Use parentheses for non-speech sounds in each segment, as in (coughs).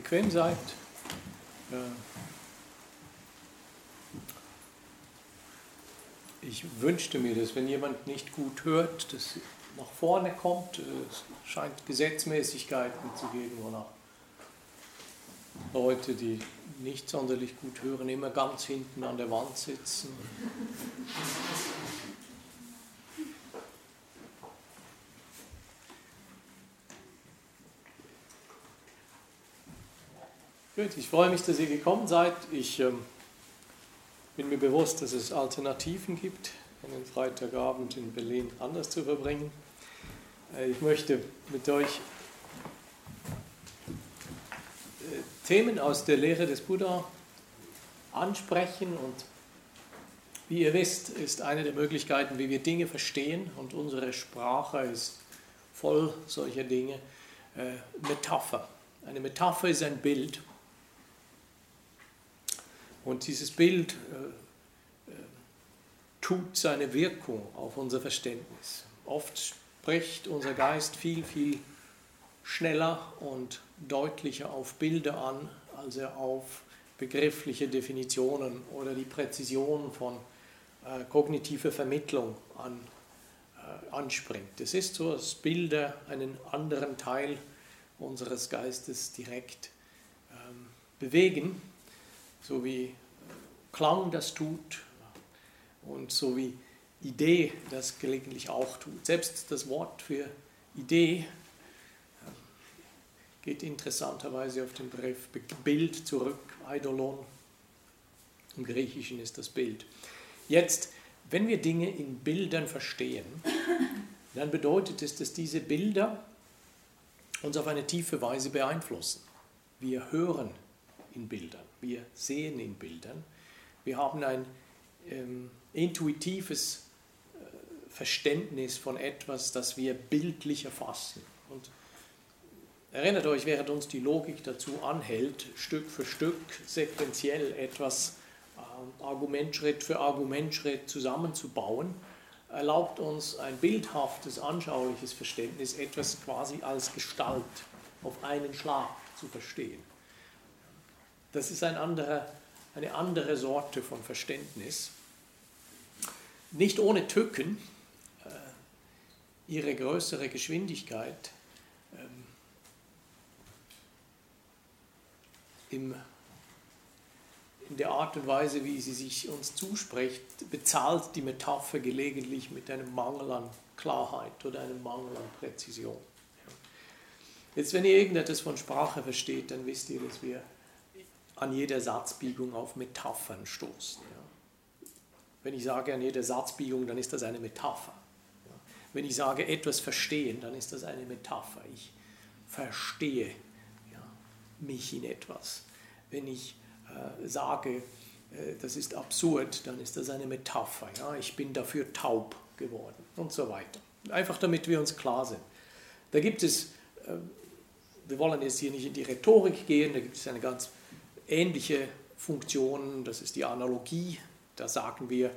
bequem seid. Ich wünschte mir, dass wenn jemand nicht gut hört, dass nach vorne kommt. Es scheint Gesetzmäßigkeiten zu geben, wonach Leute, die nicht sonderlich gut hören, immer ganz hinten an der Wand sitzen. Gut, ich freue mich, dass ihr gekommen seid. Ich ähm, bin mir bewusst, dass es Alternativen gibt, einen Freitagabend in Berlin anders zu verbringen. Äh, ich möchte mit euch äh, Themen aus der Lehre des Buddha ansprechen und wie ihr wisst, ist eine der Möglichkeiten, wie wir Dinge verstehen und unsere Sprache ist voll solcher Dinge, äh, Metapher. Eine Metapher ist ein Bild und dieses Bild äh, äh, tut seine Wirkung auf unser Verständnis. Oft spricht unser Geist viel, viel schneller und deutlicher auf Bilder an, als er auf begriffliche Definitionen oder die Präzision von äh, kognitiver Vermittlung an, äh, anspringt. Es ist so, dass Bilder einen anderen Teil unseres Geistes direkt ähm, bewegen so wie Klang das tut und so wie Idee das gelegentlich auch tut. Selbst das Wort für Idee ähm, geht interessanterweise auf den Begriff Bild zurück, Eidolon. Im Griechischen ist das Bild. Jetzt, wenn wir Dinge in Bildern verstehen, dann bedeutet es, dass diese Bilder uns auf eine tiefe Weise beeinflussen. Wir hören in Bildern. Wir sehen in Bildern. Wir haben ein ähm, intuitives äh, Verständnis von etwas, das wir bildlich erfassen. Und erinnert euch, während uns die Logik dazu anhält, Stück für Stück sequenziell etwas äh, Argumentschritt für Argumentschritt zusammenzubauen, erlaubt uns ein bildhaftes, anschauliches Verständnis, etwas quasi als Gestalt auf einen Schlag zu verstehen. Das ist ein anderer, eine andere Sorte von Verständnis. Nicht ohne Tücken, äh, ihre größere Geschwindigkeit ähm, im, in der Art und Weise, wie sie sich uns zuspricht, bezahlt die Metapher gelegentlich mit einem Mangel an Klarheit oder einem Mangel an Präzision. Jetzt, wenn ihr irgendetwas von Sprache versteht, dann wisst ihr, dass wir an jeder Satzbiegung auf Metaphern stoßen. Ja. Wenn ich sage an jeder Satzbiegung, dann ist das eine Metapher. Ja. Wenn ich sage etwas verstehen, dann ist das eine Metapher. Ich verstehe ja, mich in etwas. Wenn ich äh, sage, äh, das ist absurd, dann ist das eine Metapher. Ich bin dafür taub geworden und so weiter. Einfach damit wir uns klar sind. Da gibt es, äh, wir wollen jetzt hier nicht in die Rhetorik gehen, da gibt es eine ganz ähnliche Funktionen, das ist die Analogie. Da sagen wir,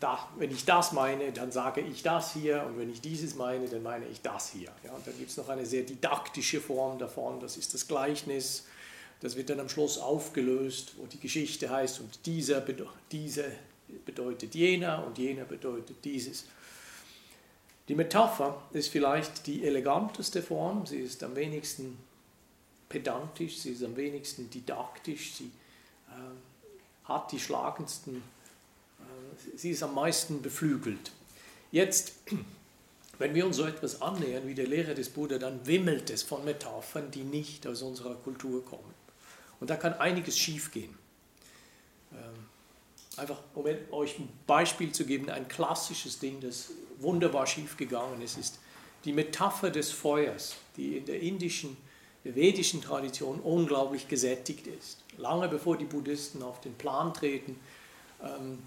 da, wenn ich das meine, dann sage ich das hier und wenn ich dieses meine, dann meine ich das hier. Ja, und dann gibt es noch eine sehr didaktische Form davon, das ist das Gleichnis. Das wird dann am Schluss aufgelöst, wo die Geschichte heißt, und dieser, diese bedeutet jener und jener bedeutet dieses. Die Metapher ist vielleicht die eleganteste Form, sie ist am wenigsten pedantisch, sie ist am wenigsten didaktisch, sie äh, hat die schlagendsten, äh, sie ist am meisten beflügelt. Jetzt, (clears throat) wenn wir uns so etwas annähern wie der Lehre des Buddha, dann wimmelt es von Metaphern, die nicht aus unserer Kultur kommen. Und da kann einiges schiefgehen. Ähm, einfach, um euch ein Beispiel zu geben, ein klassisches Ding, das wunderbar schiefgegangen ist, ist die Metapher des Feuers, die in der indischen vedischen Tradition unglaublich gesättigt ist. Lange bevor die Buddhisten auf den Plan treten, ähm,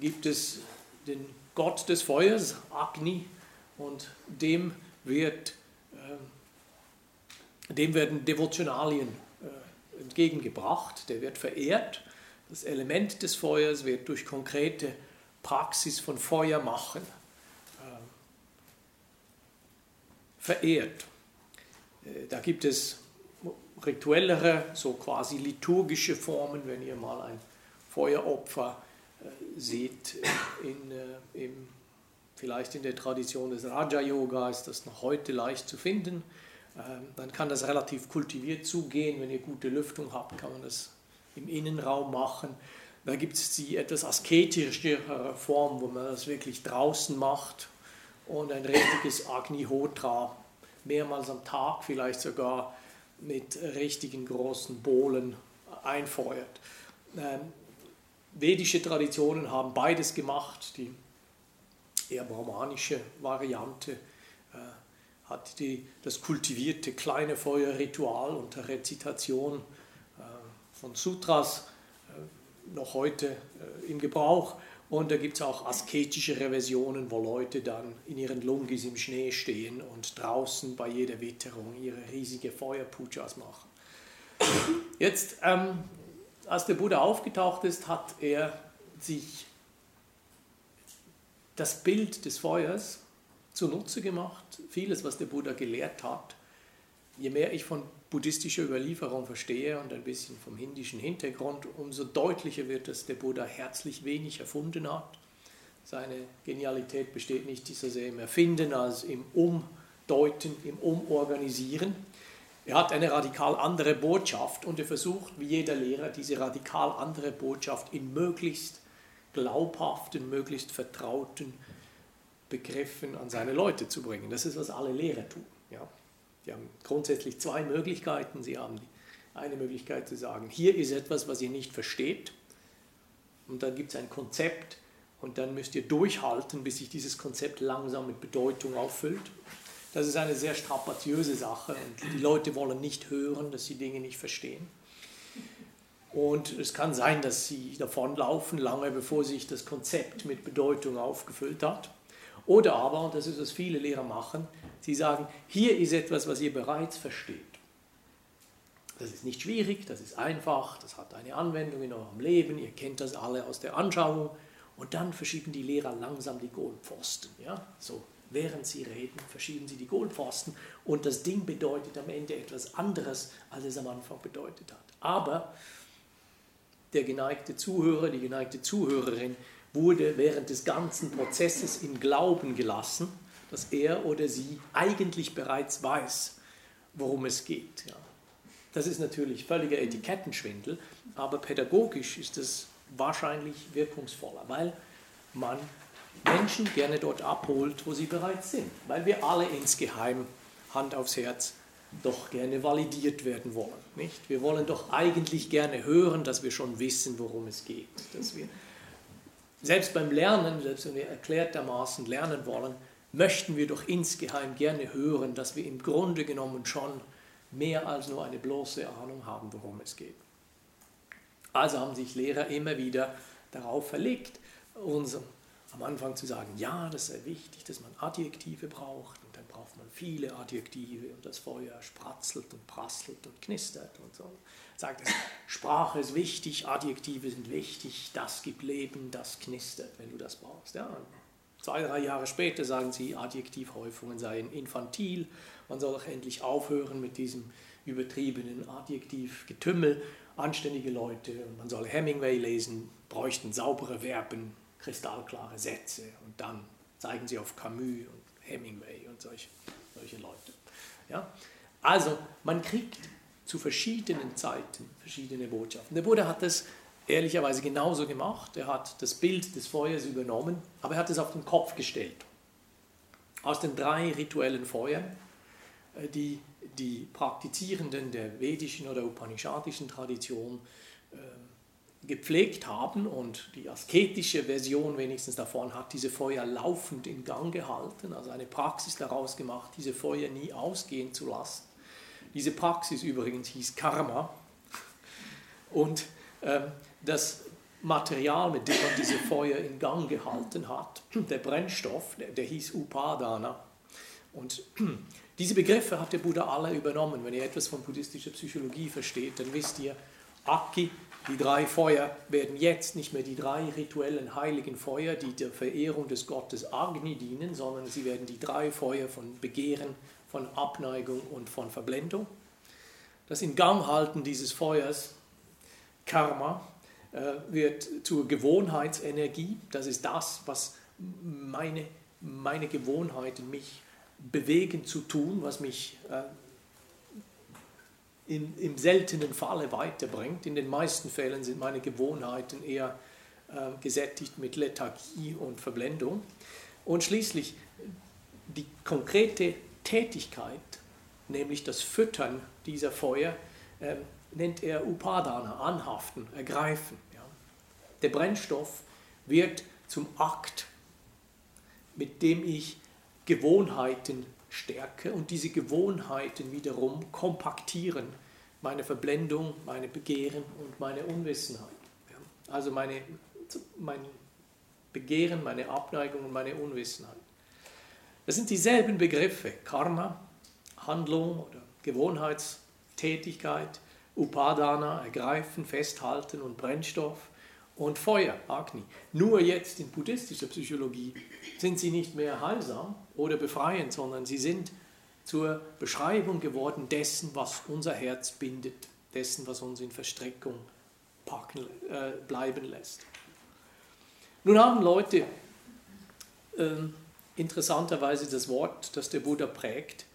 gibt es den Gott des Feuers, Agni, und dem, wird, äh, dem werden Devotionalien äh, entgegengebracht, der wird verehrt. Das Element des Feuers wird durch konkrete Praxis von Feuer machen äh, verehrt. Äh, da gibt es rituellere, so quasi liturgische Formen, wenn ihr mal ein Feueropfer äh, seht, in, äh, im, vielleicht in der Tradition des Raja-Yoga ist das noch heute leicht zu finden. Ähm, dann kann das relativ kultiviert zugehen. Wenn ihr gute Lüftung habt, kann man das im Innenraum machen. Da gibt es die etwas asketischere Form, wo man das wirklich draußen macht und ein richtiges Agnihotra mehrmals am Tag vielleicht sogar mit richtigen großen Bohlen einfeuert. Ähm, vedische Traditionen haben beides gemacht. Die eher brahmanische Variante äh, hat die, das kultivierte kleine Feuerritual unter Rezitation äh, von Sutras äh, noch heute äh, im Gebrauch. Und da gibt es auch asketische Versionen, wo Leute dann in ihren Lungis im Schnee stehen und draußen bei jeder Witterung ihre riesige Feuerpujas machen. Jetzt, ähm, als der Buddha aufgetaucht ist, hat er sich das Bild des Feuers zunutze gemacht. Vieles, was der Buddha gelehrt hat, je mehr ich von buddhistischer Überlieferung verstehe und ein bisschen vom indischen Hintergrund, umso deutlicher wird, dass der Buddha herzlich wenig erfunden hat. Seine Genialität besteht nicht so sehr im Erfinden als im Umdeuten, im Umorganisieren. Er hat eine radikal andere Botschaft und er versucht, wie jeder Lehrer, diese radikal andere Botschaft in möglichst glaubhaften, möglichst vertrauten Begriffen an seine Leute zu bringen. Das ist, was alle Lehrer tun. Ja. Sie haben grundsätzlich zwei Möglichkeiten. Sie haben eine Möglichkeit zu sagen, hier ist etwas, was ihr nicht versteht. Und dann gibt es ein Konzept und dann müsst ihr durchhalten, bis sich dieses Konzept langsam mit Bedeutung auffüllt. Das ist eine sehr strapaziöse Sache und die Leute wollen nicht hören, dass sie Dinge nicht verstehen. Und es kann sein, dass sie davonlaufen, lange bevor sich das Konzept mit Bedeutung aufgefüllt hat. Oder aber, und das ist, was viele Lehrer machen, sie sagen, hier ist etwas, was ihr bereits versteht. Das ist nicht schwierig, das ist einfach, das hat eine Anwendung in eurem Leben, ihr kennt das alle aus der Anschauung. Und dann verschieben die Lehrer langsam die Goldpfosten. Ja? So, während sie reden, verschieben sie die Goldpfosten und das Ding bedeutet am Ende etwas anderes, als es am Anfang bedeutet hat. Aber der geneigte Zuhörer, die geneigte Zuhörerin wurde während des ganzen Prozesses im Glauben gelassen, dass er oder sie eigentlich bereits weiß, worum es geht. Ja. Das ist natürlich völliger Etikettenschwindel, aber pädagogisch ist es wahrscheinlich wirkungsvoller, weil man Menschen gerne dort abholt, wo sie bereits sind, weil wir alle insgeheim, Hand aufs Herz, doch gerne validiert werden wollen. Nicht? Wir wollen doch eigentlich gerne hören, dass wir schon wissen, worum es geht, dass wir selbst beim Lernen, selbst wenn wir erklärtermaßen lernen wollen, möchten wir doch insgeheim gerne hören, dass wir im Grunde genommen schon mehr als nur eine bloße Ahnung haben, worum es geht. Also haben sich Lehrer immer wieder darauf verlegt, uns am Anfang zu sagen, ja, das sei wichtig, dass man Adjektive braucht und dann braucht man viele Adjektive und das Feuer spratzelt und prasselt und knistert und so sagt, Sprache ist wichtig, Adjektive sind wichtig, das gibt Leben, das knistert, wenn du das brauchst. Ja, zwei, drei Jahre später sagen sie, Adjektivhäufungen seien infantil, man soll doch endlich aufhören mit diesem übertriebenen Adjektivgetümmel, anständige Leute, man soll Hemingway lesen, bräuchten saubere Verben, kristallklare Sätze und dann zeigen sie auf Camus und Hemingway und solche, solche Leute. Ja? Also man kriegt zu verschiedenen Zeiten verschiedene Botschaften. Der Buddha hat das ehrlicherweise genauso gemacht. Er hat das Bild des Feuers übernommen, aber er hat es auf den Kopf gestellt. Aus den drei rituellen Feuern, äh, die die Praktizierenden der vedischen oder upanishadischen Tradition äh, gepflegt haben und die asketische Version wenigstens davon hat diese Feuer laufend in Gang gehalten, also eine Praxis daraus gemacht, diese Feuer nie ausgehen zu lassen. Diese Praxis übrigens hieß Karma. Und ähm, das Material, mit dem man diese Feuer in Gang gehalten hat, der Brennstoff, der, der hieß Upadana. Und diese Begriffe hat der Buddha alle übernommen. Wenn ihr etwas von buddhistischer Psychologie versteht, dann wisst ihr, Aki, die drei Feuer werden jetzt nicht mehr die drei rituellen heiligen Feuer, die der Verehrung des Gottes Agni dienen, sondern sie werden die drei Feuer von Begehren, von Abneigung und von Verblendung. das Inganghalten dieses Feuers, Karma, äh, wird zur Gewohnheitsenergie. Das ist das, was meine, meine Gewohnheiten mich bewegen zu tun, was mich äh, in, im seltenen Falle weiterbringt. In den meisten Fällen sind meine Gewohnheiten eher äh, gesättigt mit Lethargie und Verblendung. Und schließlich die konkrete Tätigkeit, nämlich das Füttern dieser Feuer, äh, nennt er Upadana, anhaften, ergreifen. Ja. Der Brennstoff wird zum Akt, mit dem ich Gewohnheiten stärke und diese Gewohnheiten wiederum kompaktieren meine Verblendung, meine Begehren und meine Unwissenheit. Also meine, mein Begehren, meine Abneigung und meine Unwissenheit. Das sind dieselben Begriffe, Karma, Handlung oder Gewohnheitstätigkeit, Upadana, ergreifen, festhalten und Brennstoff und Feuer, Agni. Nur jetzt in buddhistischer Psychologie sind sie nicht mehr heilsam oder befreiend, sondern sie sind zur Beschreibung geworden dessen, was unser Herz bindet, dessen, was uns in Verstrickung packen, äh, bleiben lässt. Nun haben Leute äh, interessanterweise das Wort, das der Buddha prägt,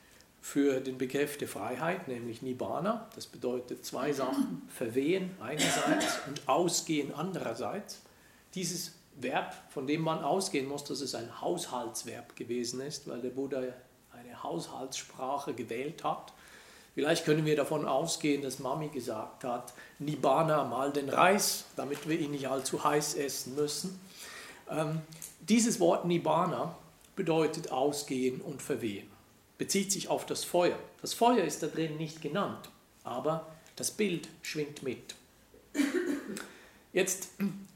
für den Begriff der Freiheit, nämlich Nibbana. Das bedeutet zwei Sachen, Verwehen einerseits und Ausgehen andererseits. Dieses Verb, von dem man ausgehen muss, dass es ein Haushaltsverb gewesen ist, weil der Buddha eine Haushaltssprache gewählt hat. Vielleicht können wir davon ausgehen, dass Mami gesagt hat, Nibbana mal den Reis, damit wir ihn nicht allzu heiß essen müssen. Ähm, dieses Wort Nibbana bedeutet ausgehen und verwehen bezieht sich auf das Feuer. Das Feuer ist da drin nicht genannt, aber das Bild schwingt mit. Jetzt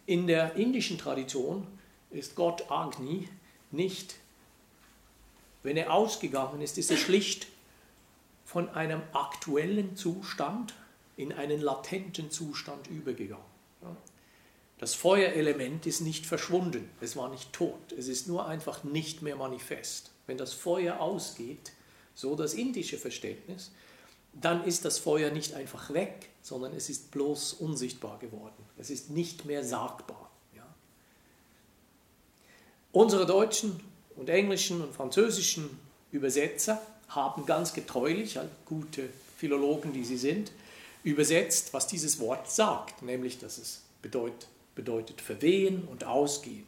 in der indischen Tradition ist Gott Agni nicht, wenn er ausgegangen ist, ist er schlicht von einem aktuellen Zustand in einen latenten Zustand übergegangen. Das Feuerelement ist nicht verschwunden, es war nicht tot, es ist nur einfach nicht mehr manifest. Wenn das Feuer ausgeht, so das indische Verständnis, dann ist das Feuer nicht einfach weg, sondern es ist bloß unsichtbar geworden. Es ist nicht mehr sagbar. Ja. Unsere deutschen und englischen und französischen Übersetzer haben ganz getreulich, gute Philologen, die sie sind, übersetzt, was dieses Wort sagt, nämlich dass es bedeutet, bedeutet verwehen und ausgehen.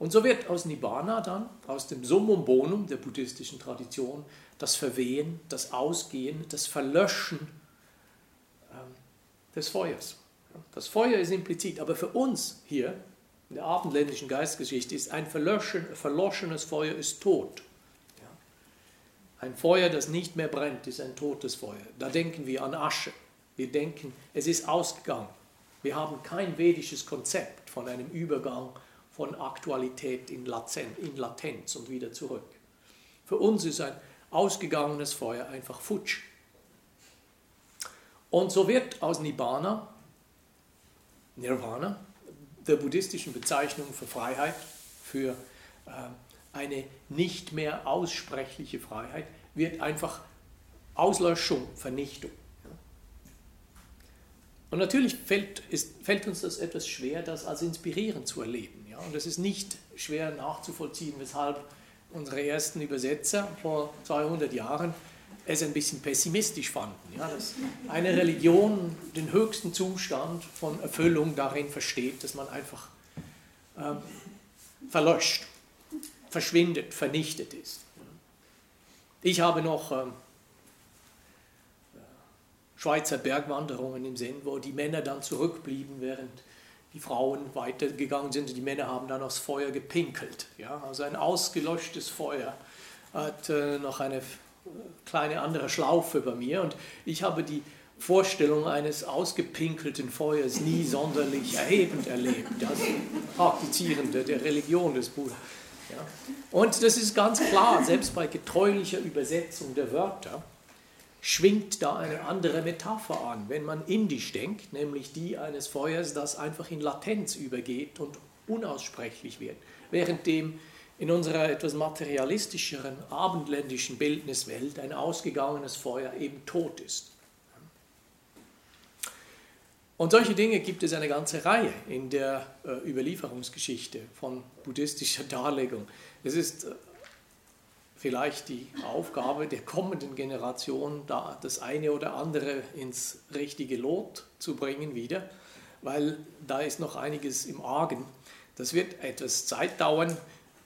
Und so wird aus Nibbana dann, aus dem Summum Bonum der buddhistischen Tradition, das Verwehen, das Ausgehen, das Verlöschen ähm, des Feuers. Das Feuer ist implizit, aber für uns hier in der abendländischen Geistgeschichte ist ein verloschenes Feuer ist tot. Ein Feuer, das nicht mehr brennt, ist ein totes Feuer. Da denken wir an Asche. Wir denken, es ist ausgegangen. Wir haben kein vedisches Konzept von einem Übergang von Aktualität in Latenz und wieder zurück. Für uns ist ein ausgegangenes Feuer einfach futsch. Und so wird aus Nibbana, Nirvana, der buddhistischen Bezeichnung für Freiheit, für äh, eine nicht mehr aussprechliche Freiheit, wird einfach Auslöschung, Vernichtung. Und natürlich fällt, ist, fällt uns das etwas schwer, das als inspirierend zu erleben. Und es ist nicht schwer nachzuvollziehen, weshalb unsere ersten Übersetzer vor 200 Jahren es ein bisschen pessimistisch fanden. Ja, dass eine Religion den höchsten Zustand von Erfüllung darin versteht, dass man einfach ähm, verlöscht, verschwindet, vernichtet ist. Ich habe noch ähm, Schweizer Bergwanderungen im Sinn, wo die Männer dann zurückblieben, während die Frauen weitergegangen sind und die Männer haben dann aufs Feuer gepinkelt. Ja? Also ein ausgelöschtes Feuer hat äh, noch eine kleine andere Schlaufe bei mir und ich habe die Vorstellung eines ausgepinkelten Feuers nie sonderlich erhebend erlebt, Das Praktizierende der Religion des Buddha. Ja. Und das ist ganz klar, selbst bei getreulicher Übersetzung der Wörter, schwingt da eine andere Metapher an, wenn man indisch denkt, nämlich die eines Feuers, das einfach in Latenz übergeht und unaussprechlich wird. Während dem in unserer etwas materialistischeren abendländischen Bildniswelt ein ausgegangenes Feuer eben tot ist. Und solche Dinge gibt es eine ganze Reihe in der äh, Überlieferungsgeschichte von buddhistischer Darlegung. Es ist äh, vielleicht die Aufgabe der kommenden Generation, da das eine oder andere ins richtige Lot zu bringen wieder, weil da ist noch einiges im Argen. Das wird etwas Zeit dauern,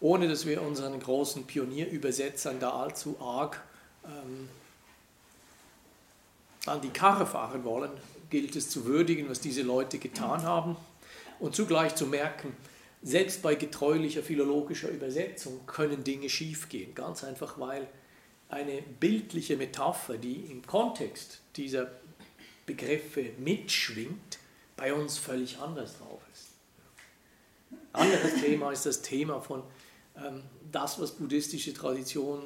ohne dass wir unseren großen Pionierübersetzern da allzu arg ähm, an die Karre fahren wollen, gilt es zu würdigen, was diese Leute getan haben und zugleich zu merken, selbst bei getreulicher philologischer Übersetzung können Dinge schiefgehen. Ganz einfach, weil eine bildliche Metapher, die im Kontext dieser Begriffe mitschwingt, bei uns völlig anders drauf ist. Anderes Thema ist das Thema von ähm, das, was buddhistische Tradition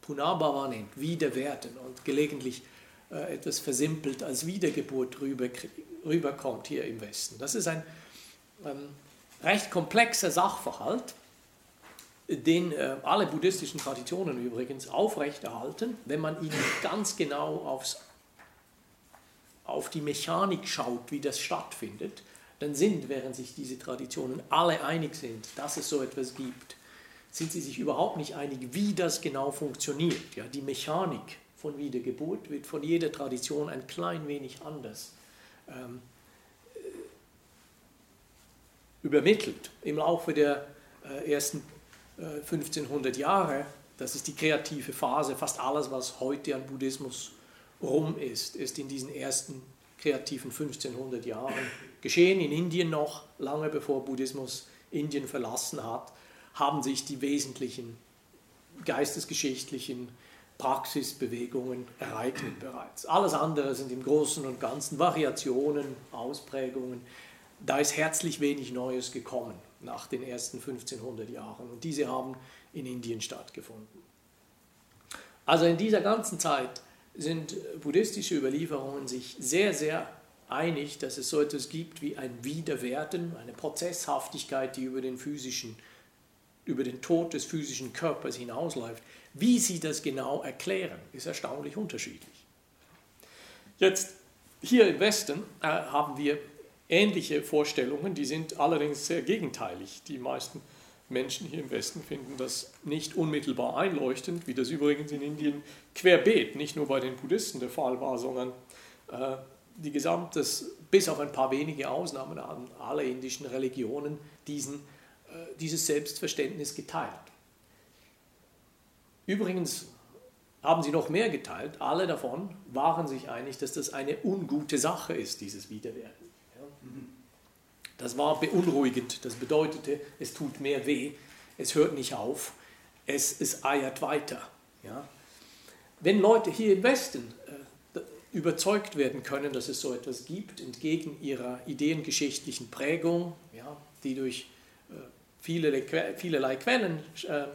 Punabhava nennt, Wiederwerden und gelegentlich äh, etwas versimpelt als Wiedergeburt rüber, rüberkommt hier im Westen. Das ist ein ähm, recht komplexer Sachverhalt, den äh, alle buddhistischen Traditionen übrigens aufrechterhalten, wenn man ihnen ganz genau aufs, auf die Mechanik schaut, wie das stattfindet, dann sind, während sich diese Traditionen alle einig sind, dass es so etwas gibt, sind sie sich überhaupt nicht einig, wie das genau funktioniert. Ja, die Mechanik von Wiedergeburt wird von jeder Tradition ein klein wenig anders ähm, übermittelt im Laufe der äh, ersten äh, 1500 Jahre. Das ist die kreative Phase. Fast alles, was heute an Buddhismus rum ist, ist in diesen ersten kreativen 1500 Jahren geschehen. In Indien noch, lange bevor Buddhismus Indien verlassen hat, haben sich die wesentlichen geistesgeschichtlichen Praxisbewegungen ereignet bereits. Alles andere sind im Großen und Ganzen Variationen, Ausprägungen da ist herzlich wenig Neues gekommen nach den ersten 1500 Jahren und diese haben in Indien stattgefunden. Also in dieser ganzen Zeit sind buddhistische Überlieferungen sich sehr, sehr einig, dass es so etwas gibt wie ein Wiederwerden, eine Prozesshaftigkeit, die über den physischen, über den Tod des physischen Körpers hinausläuft. Wie sie das genau erklären, ist erstaunlich unterschiedlich. Jetzt hier im Westen äh, haben wir ähnliche Vorstellungen, die sind allerdings sehr gegenteilig. Die meisten Menschen hier im Westen finden das nicht unmittelbar einleuchtend, wie das übrigens in Indien querbeet, nicht nur bei den Buddhisten der Fall war, sondern äh, die gesamte, bis auf ein paar wenige Ausnahmen haben alle indischen Religionen diesen, äh, dieses Selbstverständnis geteilt. Übrigens haben sie noch mehr geteilt. Alle davon waren sich einig, dass das eine ungute Sache ist, dieses Wiederwerden. Das war beunruhigend. Das bedeutete, es tut mehr weh, es hört nicht auf, es, es eiert weiter. Ja? Wenn Leute hier im Westen äh, überzeugt werden können, dass es so etwas gibt, entgegen ihrer ideengeschichtlichen Prägung, ja, die durch äh, viele, vielerlei Quellen äh,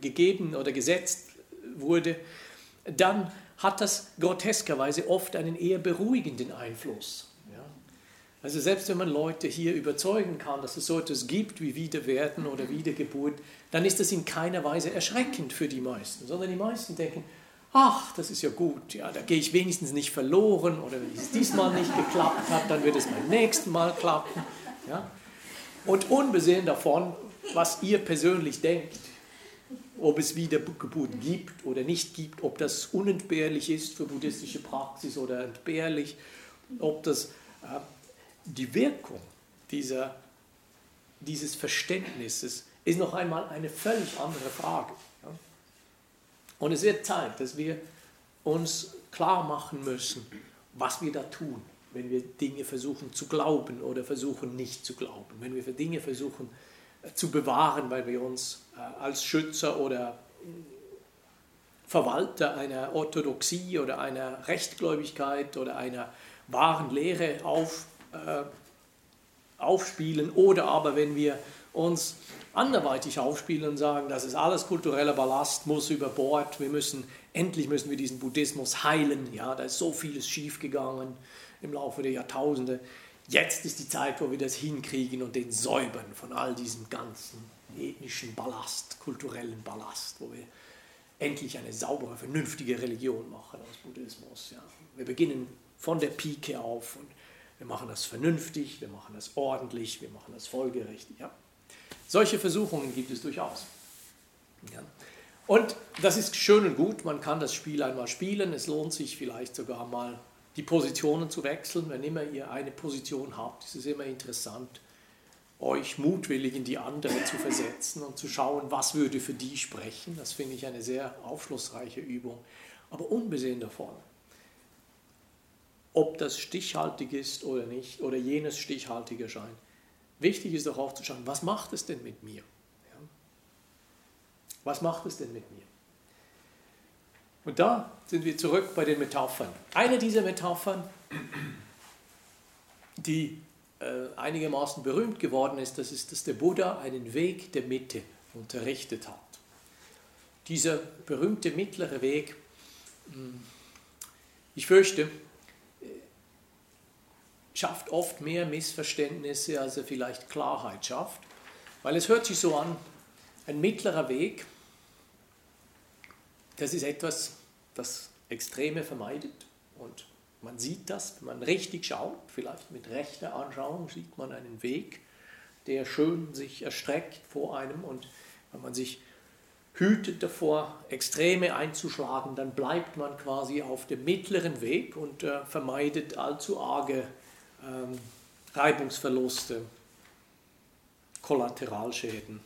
gegeben oder gesetzt wurde, dann hat das groteskerweise oft einen eher beruhigenden Einfluss. Also selbst wenn man Leute hier überzeugen kann, dass es so etwas gibt wie Wiederwerden oder Wiedergeburt, dann ist das in keiner Weise erschreckend für die meisten, sondern die meisten denken, ach, das ist ja gut, ja, da gehe ich wenigstens nicht verloren oder wenn es diesmal nicht geklappt hat, dann wird es beim nächsten Mal klappen. Ja? Und unbesehen davon, was ihr persönlich denkt, ob es Wiedergeburt gibt oder nicht gibt, ob das unentbehrlich ist für buddhistische Praxis oder entbehrlich, ob das äh, die Wirkung dieser, dieses Verständnisses ist noch einmal eine völlig andere Frage. Und es wird Zeit, dass wir uns klar machen müssen, was wir da tun, wenn wir Dinge versuchen zu glauben oder versuchen nicht zu glauben, wenn wir Dinge versuchen äh, zu bewahren, weil wir uns äh, als Schützer oder Verwalter einer Orthodoxie oder einer Rechtgläubigkeit oder einer wahren Lehre auf äh, aufspielen oder aber wenn wir uns anderweitig aufspielen und sagen, das ist alles kultureller Ballast, muss über Bord, wir müssen, endlich müssen wir diesen Buddhismus heilen, ja, da ist so vieles schiefgegangen im Laufe der Jahrtausende. Jetzt ist die Zeit, wo wir das hinkriegen und den säubern von all diesem ganzen ethnischen Ballast, kulturellen Ballast, wo wir endlich eine saubere, vernünftige Religion machen aus Buddhismus. Ja. Wir beginnen von der Pike auf und wir machen das vernünftig, wir machen das ordentlich, wir machen das folgerichtig. Ja? Solche Versuchungen gibt es durchaus. Ja? Und das ist schön und gut, man kann das Spiel einmal spielen, es lohnt sich vielleicht sogar mal die Positionen zu wechseln. Wenn immer ihr eine Position habt, ist es immer interessant, euch mutwillig in die andere zu versetzen und zu schauen, was würde für die sprechen. Das finde ich eine sehr aufschlussreiche Übung. Aber unbesehen davon, ob das stichhaltig ist oder nicht, oder jenes stichhaltig erscheint, wichtig ist doch auch zu schauen, was macht es denn mit mir? Ja? Was macht es denn mit mir? Und da sind wir zurück bei den Metaphern. Eine dieser Metaphern, die äh, einigermaßen berühmt geworden ist, das ist, dass der Buddha einen Weg der Mitte unterrichtet hat. Dieser berühmte mittlere Weg, hm, ich fürchte, schafft oft mehr Missverständnisse, als er vielleicht Klarheit schafft, weil es hört sich so an, ein mittlerer Weg, das ist etwas, das Extreme vermeidet. Und man sieht das, wenn man richtig schaut, vielleicht mit rechter Anschauung sieht man einen Weg, der schön sich erstreckt vor einem. Und wenn man sich hütet davor, Extreme einzuschlagen, dann bleibt man quasi auf dem mittleren Weg und äh, vermeidet allzu arge ähm, Reibungsverluste, Kollateralschäden,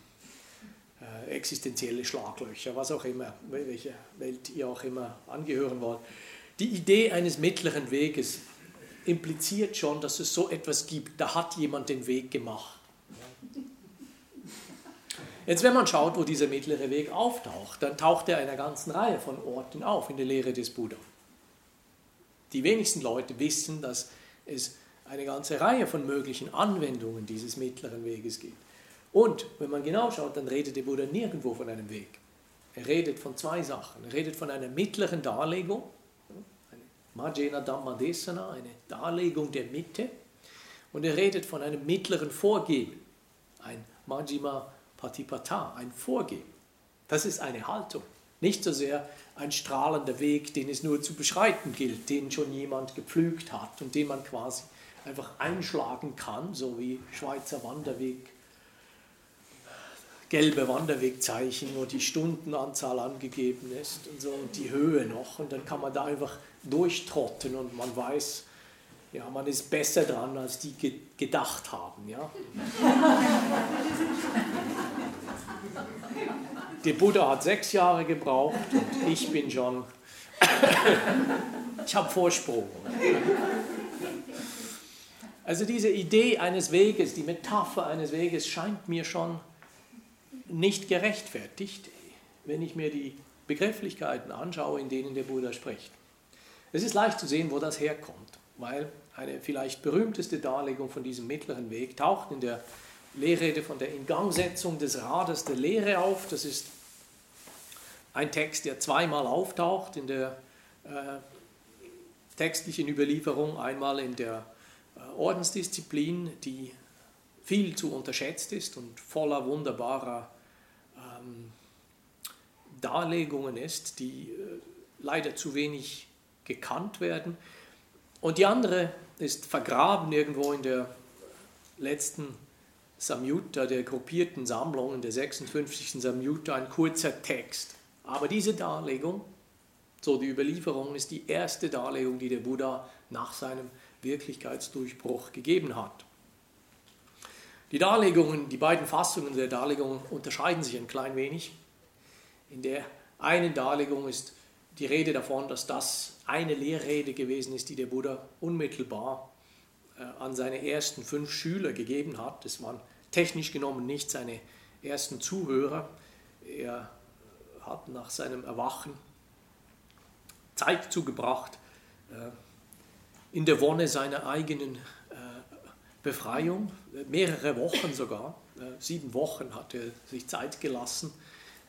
äh, existenzielle Schlaglöcher, was auch immer, welche Welt ihr auch immer angehören wollt. Die Idee eines mittleren Weges impliziert schon, dass es so etwas gibt. Da hat jemand den Weg gemacht. Jetzt, wenn man schaut, wo dieser mittlere Weg auftaucht, dann taucht er in einer ganzen Reihe von Orten auf in der Lehre des Buddha. Die wenigsten Leute wissen, dass es eine ganze Reihe von möglichen Anwendungen dieses mittleren Weges gibt. Und wenn man genau schaut, dann redet der Buddha nirgendwo von einem Weg. Er redet von zwei Sachen. Er redet von einer mittleren Darlegung, Majena Dhammadesana, eine Darlegung der Mitte. Und er redet von einem mittleren Vorgehen, ein Majjhima Patipata, ein Vorgehen. Das ist eine Haltung. Nicht so sehr ein strahlender Weg, den es nur zu beschreiten gilt, den schon jemand gepflügt hat und den man quasi einfach einschlagen kann, so wie Schweizer Wanderweg, gelbe Wanderwegzeichen, wo die Stundenanzahl angegeben ist und so und die Höhe noch und dann kann man da einfach durchtrotten und man weiß, ja, man ist besser dran, als die ge gedacht haben. Ja? (laughs) Der Buddha hat sechs Jahre gebraucht und ich bin schon, (coughs) ich habe Vorsprung. Also diese Idee eines Weges, die Metapher eines Weges scheint mir schon nicht gerechtfertigt, wenn ich mir die Begrifflichkeiten anschaue, in denen der Buddha spricht. Es ist leicht zu sehen, wo das herkommt, weil eine vielleicht berühmteste Darlegung von diesem mittleren Weg taucht in der Lehrrede von der Ingangsetzung des Rades der Lehre auf. Das ist ein Text, der zweimal auftaucht in der äh, textlichen Überlieferung, einmal in der Ordensdisziplin, die viel zu unterschätzt ist und voller wunderbarer ähm, Darlegungen ist, die äh, leider zu wenig gekannt werden. Und die andere ist vergraben irgendwo in der letzten Samyutta, der gruppierten Sammlung, in der 56. Samyutta, ein kurzer Text. Aber diese Darlegung, so die Überlieferung, ist die erste Darlegung, die der Buddha nach seinem Wirklichkeitsdurchbruch gegeben hat. Die Darlegungen, die beiden Fassungen der Darlegung unterscheiden sich ein klein wenig. In der einen Darlegung ist die Rede davon, dass das eine Lehrrede gewesen ist, die der Buddha unmittelbar äh, an seine ersten fünf Schüler gegeben hat. Das waren technisch genommen nicht seine ersten Zuhörer. Er hat nach seinem Erwachen Zeit zugebracht äh, in der Wonne seiner eigenen äh, Befreiung, mehrere Wochen sogar. Sieben Wochen hat er sich Zeit gelassen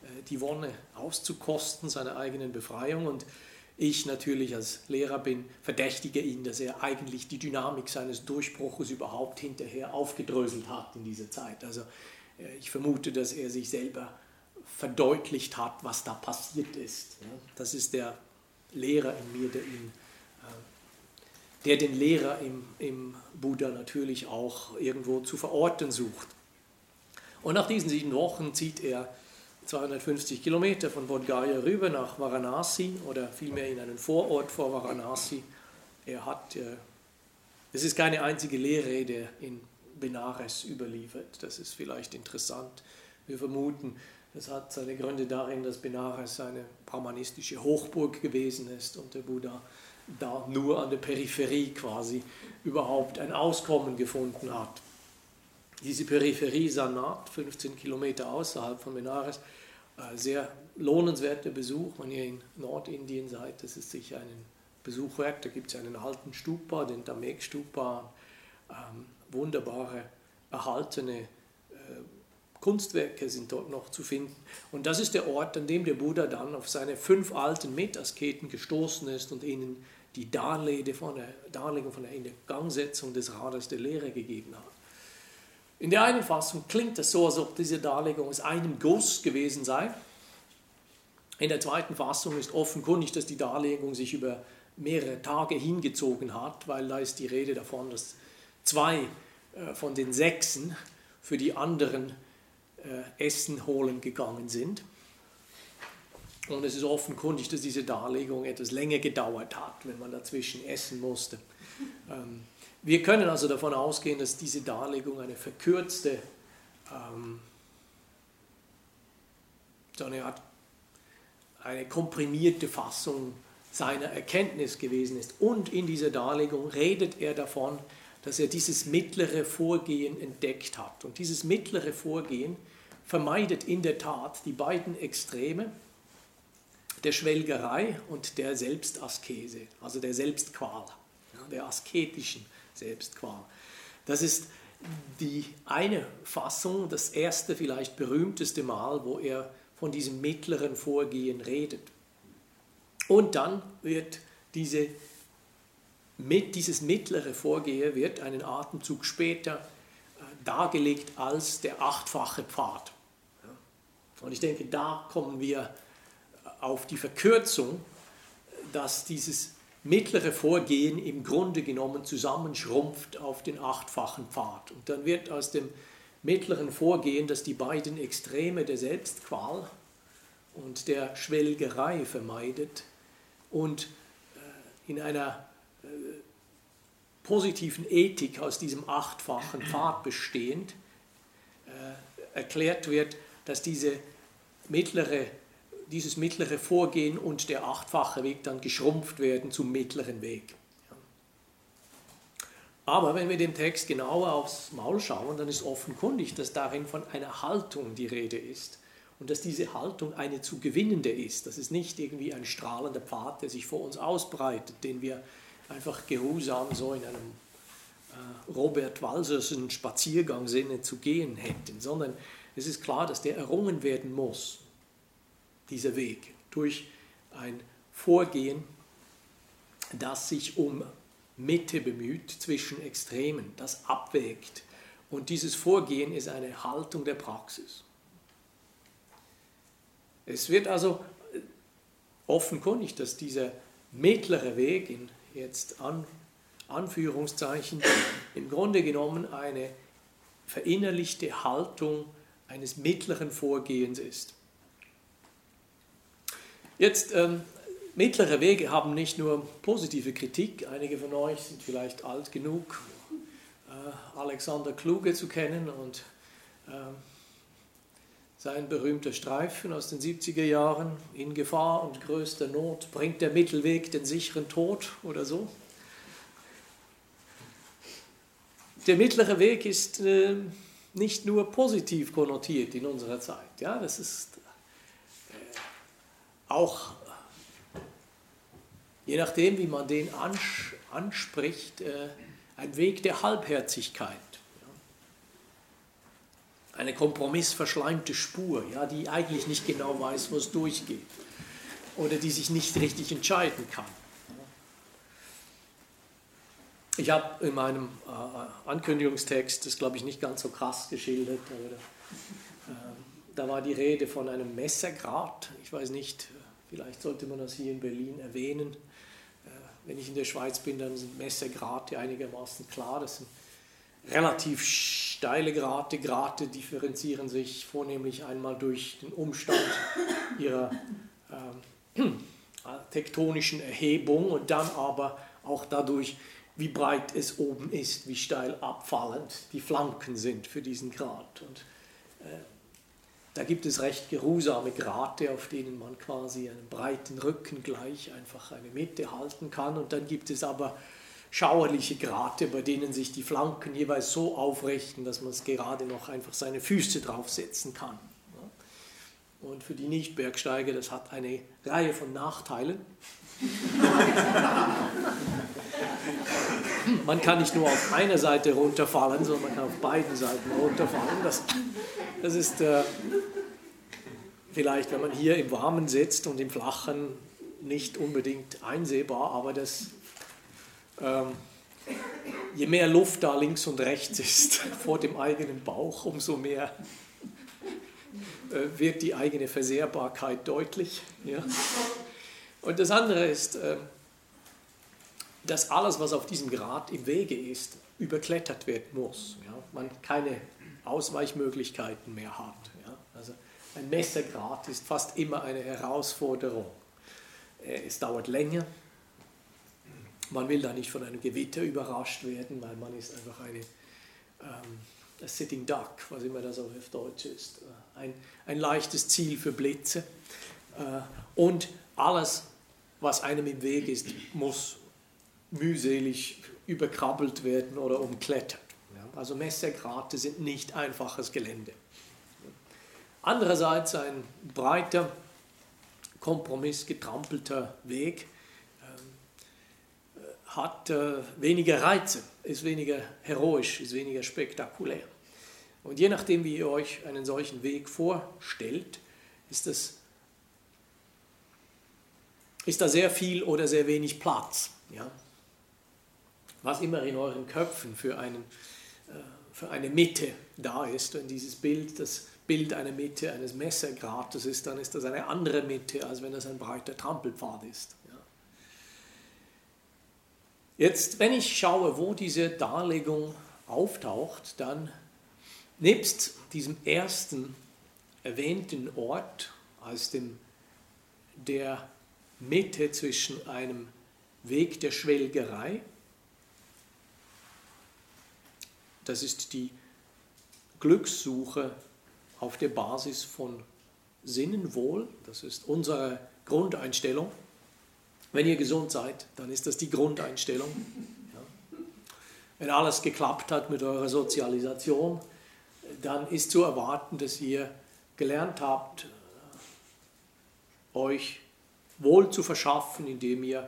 äh, die Wonne auszukosten, seiner eigenen Befreiung. Und ich natürlich als Lehrer bin, verdächtige ihn, dass er eigentlich die Dynamik seines Durchbruches überhaupt hinterher aufgedröselt hat in dieser Zeit. Also äh, ich vermute, dass er sich selber verdeutlicht hat, was da passiert ist. Das ist der Lehrer in mir, der ihn der den Lehrer im, im Buddha natürlich auch irgendwo zu verorten sucht. Und nach diesen sieben Wochen zieht er 250 Kilometer von Bodh Gaya rüber nach Varanasi oder vielmehr in einen Vorort vor Varanasi. Er hat, äh, es ist keine einzige Lehrrede in Benares überliefert. Das ist vielleicht interessant. Wir vermuten, das hat seine Gründe darin, dass Benares eine brahmanistische Hochburg gewesen ist und der Buddha da nur an der Peripherie quasi überhaupt ein Auskommen gefunden hat. Diese Peripherie Sanat, 15 Kilometer außerhalb von Benares, äh, sehr lohnenswerter Besuch, wenn ihr in Nordindien seid, das ist sicher einen Besuch wert. Da gibt es einen alten Stupa, den Damek Stupa, ähm, wunderbare, erhaltene äh, Kunstwerke sind dort noch zu finden. Und das ist der Ort, an dem der Buddha dann auf seine fünf alten Metasketen gestoßen ist und ihnen die Darlege von der, Darlegung von der Gangsetzung des Rades der Lehre gegeben hat. In der einen Fassung klingt es so, als ob diese Darlegung aus einem Guss gewesen sei. In der zweiten Fassung ist offenkundig, dass die Darlegung sich über mehrere Tage hingezogen hat, weil da ist die Rede davon, dass zwei äh, von den Sechsen für die anderen äh, Essen holen gegangen sind. Und es ist offenkundig, dass diese Darlegung etwas länger gedauert hat, wenn man dazwischen essen musste. Ähm, wir können also davon ausgehen, dass diese Darlegung eine verkürzte, ähm, so eine Art, eine komprimierte Fassung seiner Erkenntnis gewesen ist. Und in dieser Darlegung redet er davon, dass er dieses mittlere Vorgehen entdeckt hat. Und dieses mittlere Vorgehen vermeidet in der Tat die beiden Extreme der Schwelgerei und der Selbstaskese, also der Selbstqual, der asketischen Selbstqual. Das ist die eine Fassung, das erste, vielleicht berühmteste Mal, wo er von diesem mittleren Vorgehen redet. Und dann wird diese, mit, dieses mittlere Vorgehen wird einen Atemzug später äh, dargelegt als der achtfache Pfad. Und ich denke, da kommen wir auf die Verkürzung, dass dieses mittlere Vorgehen im Grunde genommen zusammenschrumpft auf den achtfachen Pfad. Und dann wird aus dem mittleren Vorgehen, das die beiden Extreme der Selbstqual und der Schwelgerei vermeidet und äh, in einer äh, positiven Ethik aus diesem achtfachen Pfad bestehend äh, erklärt wird, dass diese mittlere dieses mittlere Vorgehen und der achtfache Weg dann geschrumpft werden zum mittleren Weg. Aber wenn wir den Text genauer aufs Maul schauen, dann ist offenkundig, dass darin von einer Haltung die Rede ist und dass diese Haltung eine zu gewinnende ist. Das ist nicht irgendwie ein strahlender Pfad, der sich vor uns ausbreitet, den wir einfach geruhsam so in einem äh, Robert Walsersen Spaziergangsinne zu gehen hätten, sondern es ist klar, dass der errungen werden muss dieser Weg durch ein Vorgehen, das sich um Mitte bemüht zwischen Extremen, das abwägt. Und dieses Vorgehen ist eine Haltung der Praxis. Es wird also offenkundig, dass dieser mittlere Weg in jetzt An Anführungszeichen im Grunde genommen eine verinnerlichte Haltung eines mittleren Vorgehens ist. Jetzt, ähm, mittlere Wege haben nicht nur positive Kritik, einige von euch sind vielleicht alt genug, äh, Alexander Kluge zu kennen und äh, sein berühmter Streifen aus den 70er Jahren, in Gefahr und größter Not bringt der Mittelweg den sicheren Tod oder so. Der mittlere Weg ist äh, nicht nur positiv konnotiert in unserer Zeit. Ja, das ist auch je nachdem, wie man den anspricht, äh, ein Weg der Halbherzigkeit. Eine kompromissverschleimte Spur, ja, die eigentlich nicht genau weiß, wo es durchgeht oder die sich nicht richtig entscheiden kann. Ich habe in meinem äh, Ankündigungstext das, glaube ich, nicht ganz so krass geschildert. Aber, äh, da war die Rede von einem Messergrat. Ich weiß nicht, Vielleicht sollte man das hier in Berlin erwähnen. Äh, wenn ich in der Schweiz bin, dann sind Messergrate einigermaßen klar. Das sind relativ steile Grate. Grate differenzieren sich vornehmlich einmal durch den Umstand ihrer ähm, (clears throat) tektonischen Erhebung und dann aber auch dadurch, wie breit es oben ist, wie steil abfallend die Flanken sind für diesen Grat. Und äh, da gibt es recht geruhsame Grate, auf denen man quasi einen breiten Rücken gleich einfach eine Mitte halten kann. Und dann gibt es aber schauerliche Grate, bei denen sich die Flanken jeweils so aufrichten, dass man es gerade noch einfach seine Füße draufsetzen kann. Und für die Nichtbergsteiger, das hat eine Reihe von Nachteilen. Man kann nicht nur auf einer Seite runterfallen, sondern man kann auf beiden Seiten runterfallen. Das, das ist äh, vielleicht, wenn man hier im Warmen sitzt und im Flachen, nicht unbedingt einsehbar, aber das, ähm, je mehr Luft da links und rechts ist (laughs) vor dem eigenen Bauch, umso mehr äh, wird die eigene Versehrbarkeit deutlich. Ja? Und das andere ist, äh, dass alles, was auf diesem Grad im Wege ist, überklettert werden muss. Ja? Man keine Ausweichmöglichkeiten mehr hat. Ja? Also ein Messergrad ist fast immer eine Herausforderung. Äh, es dauert länger. Man will da nicht von einem Gewitter überrascht werden, weil man ist einfach eine ähm, Sitting Duck, was immer das auf Deutsch ist. Äh, ein, ein leichtes Ziel für Blitze. Äh, und alles, was einem im Weg ist, muss mühselig überkrabbelt werden oder umklettert. Also Messergrate sind nicht einfaches Gelände. Andererseits ein breiter, kompromissgetrampelter Weg ähm, hat äh, weniger Reize, ist weniger heroisch, ist weniger spektakulär. Und je nachdem, wie ihr euch einen solchen Weg vorstellt, ist, das, ist da sehr viel oder sehr wenig Platz. Ja? Was immer in euren Köpfen für einen für eine Mitte da ist. Wenn dieses Bild das Bild einer Mitte eines Messergrates ist, dann ist das eine andere Mitte, als wenn das ein breiter Trampelpfad ist. Jetzt, wenn ich schaue, wo diese Darlegung auftaucht, dann nebst diesem ersten erwähnten Ort als dem der Mitte zwischen einem Weg der Schwelgerei Das ist die Glückssuche auf der Basis von Sinnenwohl. Das ist unsere Grundeinstellung. Wenn ihr gesund seid, dann ist das die Grundeinstellung. Ja. Wenn alles geklappt hat mit eurer Sozialisation, dann ist zu erwarten, dass ihr gelernt habt, euch wohl zu verschaffen, indem ihr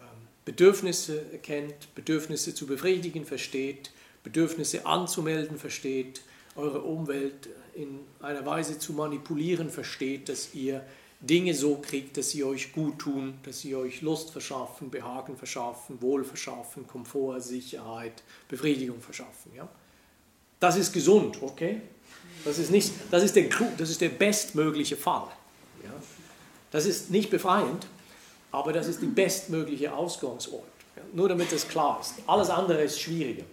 ähm, Bedürfnisse erkennt, Bedürfnisse zu befriedigen versteht, Bedürfnisse anzumelden versteht, eure Umwelt in einer Weise zu manipulieren versteht, dass ihr Dinge so kriegt, dass sie euch gut tun, dass sie euch Lust verschaffen, Behagen verschaffen, Wohl verschaffen, Komfort, Sicherheit, Befriedigung verschaffen. Ja? Das ist gesund, okay? Das ist, nicht, das ist, der, das ist der bestmögliche Fall. Ja? Das ist nicht befreiend, aber das ist die bestmögliche Ausgangsort. Ja? Nur damit das klar ist. Alles andere ist schwieriger.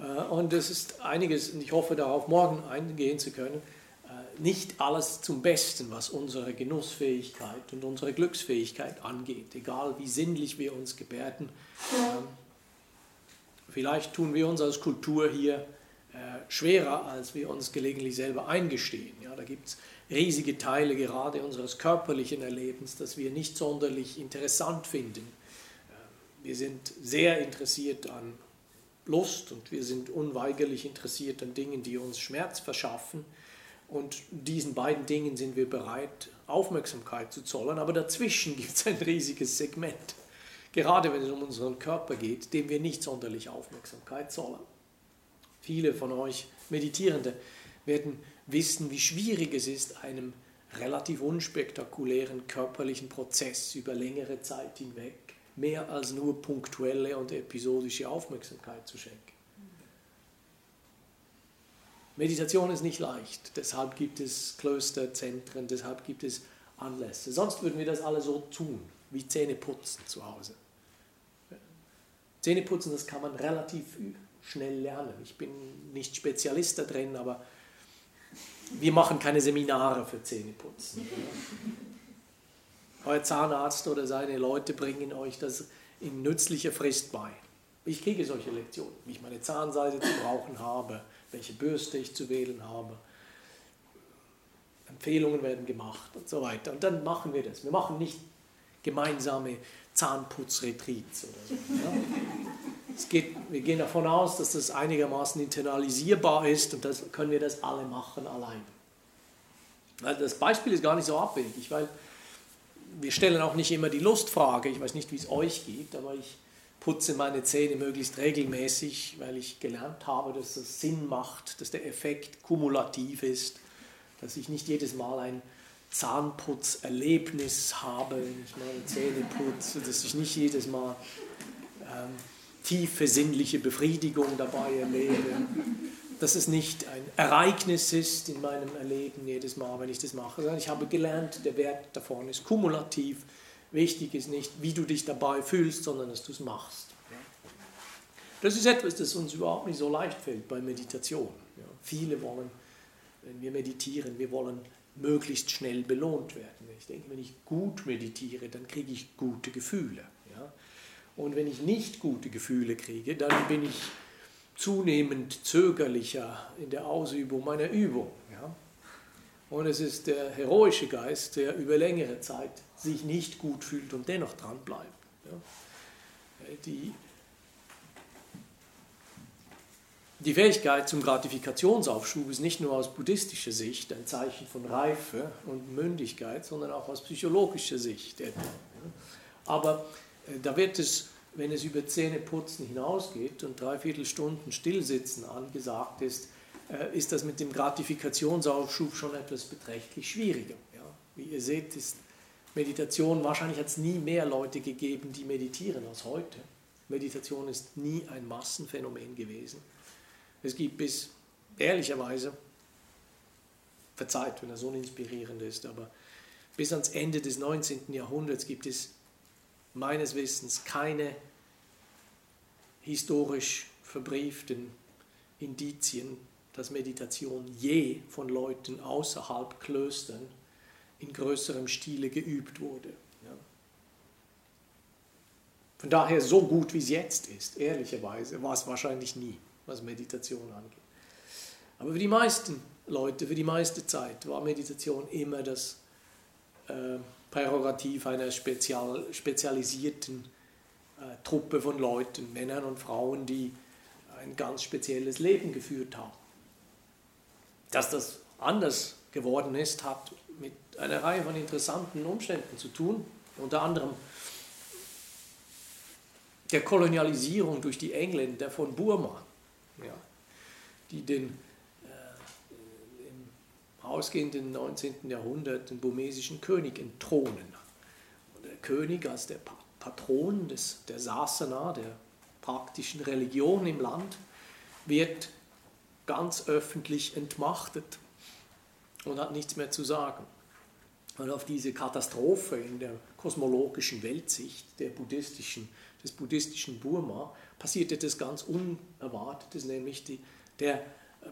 Äh, und es ist einiges, und ich hoffe darauf morgen eingehen zu können, äh, nicht alles zum Besten, was unsere Genussfähigkeit und unsere Glücksfähigkeit angeht, egal wie sinnlich wir uns gebärden. Ähm, vielleicht tun wir uns als Kultur hier äh, schwerer, als wir uns gelegentlich selber eingestehen. Ja, da gibt es riesige Teile gerade unseres körperlichen Erlebens, das wir nicht sonderlich interessant finden. Wir sind sehr interessiert an Lust und wir sind unweigerlich interessiert an Dingen, die uns Schmerz verschaffen. Und diesen beiden Dingen sind wir bereit, Aufmerksamkeit zu zollen. Aber dazwischen (laughs) gibt es ein riesiges Segment, gerade wenn es um unseren Körper geht, dem wir nicht sonderlich Aufmerksamkeit zollen. Viele von euch Meditierende werden wissen, wie schwierig es ist, einem relativ unspektakulären körperlichen Prozess über längere Zeit hinweg mehr als nur punktuelle und episodische Aufmerksamkeit zu schenken. Meditation ist nicht leicht, deshalb gibt es Klöster, Zentren, deshalb gibt es Anlässe. Sonst würden wir das alle so tun. wie Zähneputzen zu Hause. Zähneputzen, das kann man relativ schnell lernen. Ich bin nicht Spezialist da drin, aber wir machen keine Seminare für Zähneputzen. Euer Zahnarzt oder seine Leute bringen euch das in nützlicher Frist bei. Ich kriege solche Lektionen, wie ich meine Zahnseide zu brauchen habe, welche Bürste ich zu wählen habe. Empfehlungen werden gemacht und so weiter. Und dann machen wir das. Wir machen nicht gemeinsame Zahnputzretreats oder so. Ja? Es geht, wir gehen davon aus, dass das einigermaßen internalisierbar ist und das können wir das alle machen allein. Also das Beispiel ist gar nicht so abwegig, weil wir stellen auch nicht immer die Lustfrage. Ich weiß nicht, wie es euch geht, aber ich putze meine Zähne möglichst regelmäßig, weil ich gelernt habe, dass es Sinn macht, dass der Effekt kumulativ ist, dass ich nicht jedes Mal ein Zahnputzerlebnis habe, wenn ich meine Zähne putze, dass ich nicht jedes Mal ähm, tiefe sinnliche Befriedigung dabei erlebe, dass es nicht ein Ereignis ist in meinem Erleben jedes Mal, wenn ich das mache, sondern ich habe gelernt, der Wert davon ist kumulativ. Wichtig ist nicht, wie du dich dabei fühlst, sondern dass du es machst. Das ist etwas, das uns überhaupt nicht so leicht fällt bei Meditation. viele wollen, wenn wir meditieren, wir wollen möglichst schnell belohnt werden. Ich denke, wenn ich gut meditiere, dann kriege ich gute Gefühle. Ja? Und wenn ich nicht gute Gefühle kriege, dann bin ich zunehmend zögerlicher in der Ausübung meiner Übung. Ja? Und es ist der heroische Geist, der über längere Zeit sich nicht gut fühlt und dennoch dran bleibt. Ja? Die Die Fähigkeit zum Gratifikationsaufschub ist nicht nur aus buddhistischer Sicht ein Zeichen von Reife und Mündigkeit, sondern auch aus psychologischer Sicht. Aber äh, da wird es, wenn es über Zähneputzen hinausgeht und dreiviertel Stunden Stillsitzen angesagt ist, äh, ist das mit dem Gratifikationsaufschub schon etwas beträchtlich schwieriger. Wie ihr seht, ist Meditation, wahrscheinlich hat es nie mehr Leute gegeben, die meditieren als heute. Meditation ist nie ein Massenphänomen gewesen. Es gibt bis, ehrlicherweise, verzeiht, wenn er so inspirierend ist, aber bis ans Ende des 19. Jahrhunderts gibt es meines Wissens keine historisch verbrieften Indizien, dass Meditation je von Leuten außerhalb Klöstern in größerem Stile geübt wurde. Von daher so gut wie es jetzt ist, ehrlicherweise, war es wahrscheinlich nie was Meditation angeht. Aber für die meisten Leute, für die meiste Zeit war Meditation immer das äh, Prärogativ einer spezial, spezialisierten äh, Truppe von Leuten, Männern und Frauen, die ein ganz spezielles Leben geführt haben. Dass das anders geworden ist, hat mit einer Reihe von interessanten Umständen zu tun, unter anderem der Kolonialisierung durch die Engländer von Burma ja, die den ausgehenden 19. Jahrhundert den burmesischen König entthronen. Und der König als der Patron des, der Sasana, der praktischen Religion im Land, wird ganz öffentlich entmachtet und hat nichts mehr zu sagen. Und auf diese Katastrophe in der kosmologischen Weltsicht der buddhistischen, des buddhistischen Burma passierte etwas ganz Unerwartetes, nämlich die, der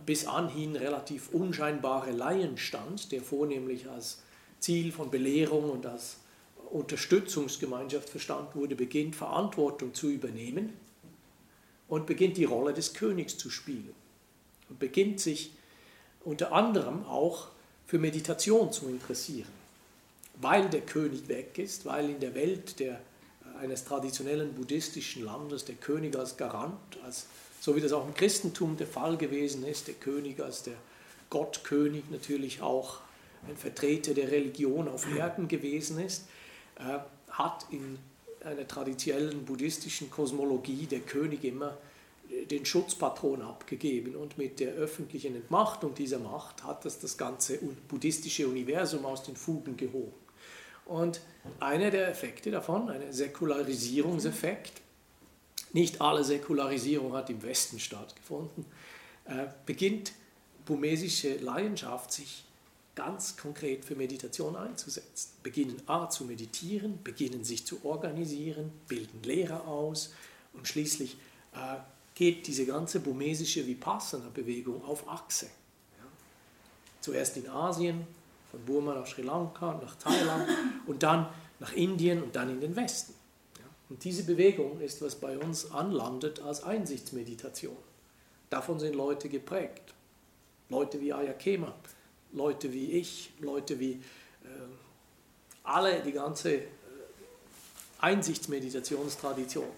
bis anhin relativ unscheinbare Laienstand, der vornehmlich als Ziel von Belehrung und als Unterstützungsgemeinschaft verstanden wurde, beginnt Verantwortung zu übernehmen und beginnt die Rolle des Königs zu spielen. Und beginnt sich unter anderem auch für Meditation zu interessieren, weil der König weg ist, weil in der Welt der eines traditionellen buddhistischen Landes, der König als Garant, als, so wie das auch im Christentum der Fall gewesen ist, der König als der Gottkönig natürlich auch ein Vertreter der Religion auf Erden gewesen ist, äh, hat in einer traditionellen buddhistischen Kosmologie der König immer den Schutzpatron abgegeben und mit der öffentlichen Entmachtung dieser Macht hat das das ganze buddhistische Universum aus den Fugen gehoben. Und einer der Effekte davon, ein Säkularisierungseffekt, nicht alle Säkularisierung hat im Westen stattgefunden, äh, beginnt burmesische Leidenschaft sich ganz konkret für Meditation einzusetzen. Beginnen A zu meditieren, beginnen sich zu organisieren, bilden Lehrer aus und schließlich äh, geht diese ganze burmesische Vipassana-Bewegung auf Achse. Zuerst in Asien, von Burma nach Sri Lanka, nach Thailand und dann nach Indien und dann in den Westen. Und diese Bewegung ist, was bei uns anlandet als Einsichtsmeditation. Davon sind Leute geprägt. Leute wie Ayakema, Leute wie ich, Leute wie äh, alle, die ganze äh, Einsichtsmeditationstradition.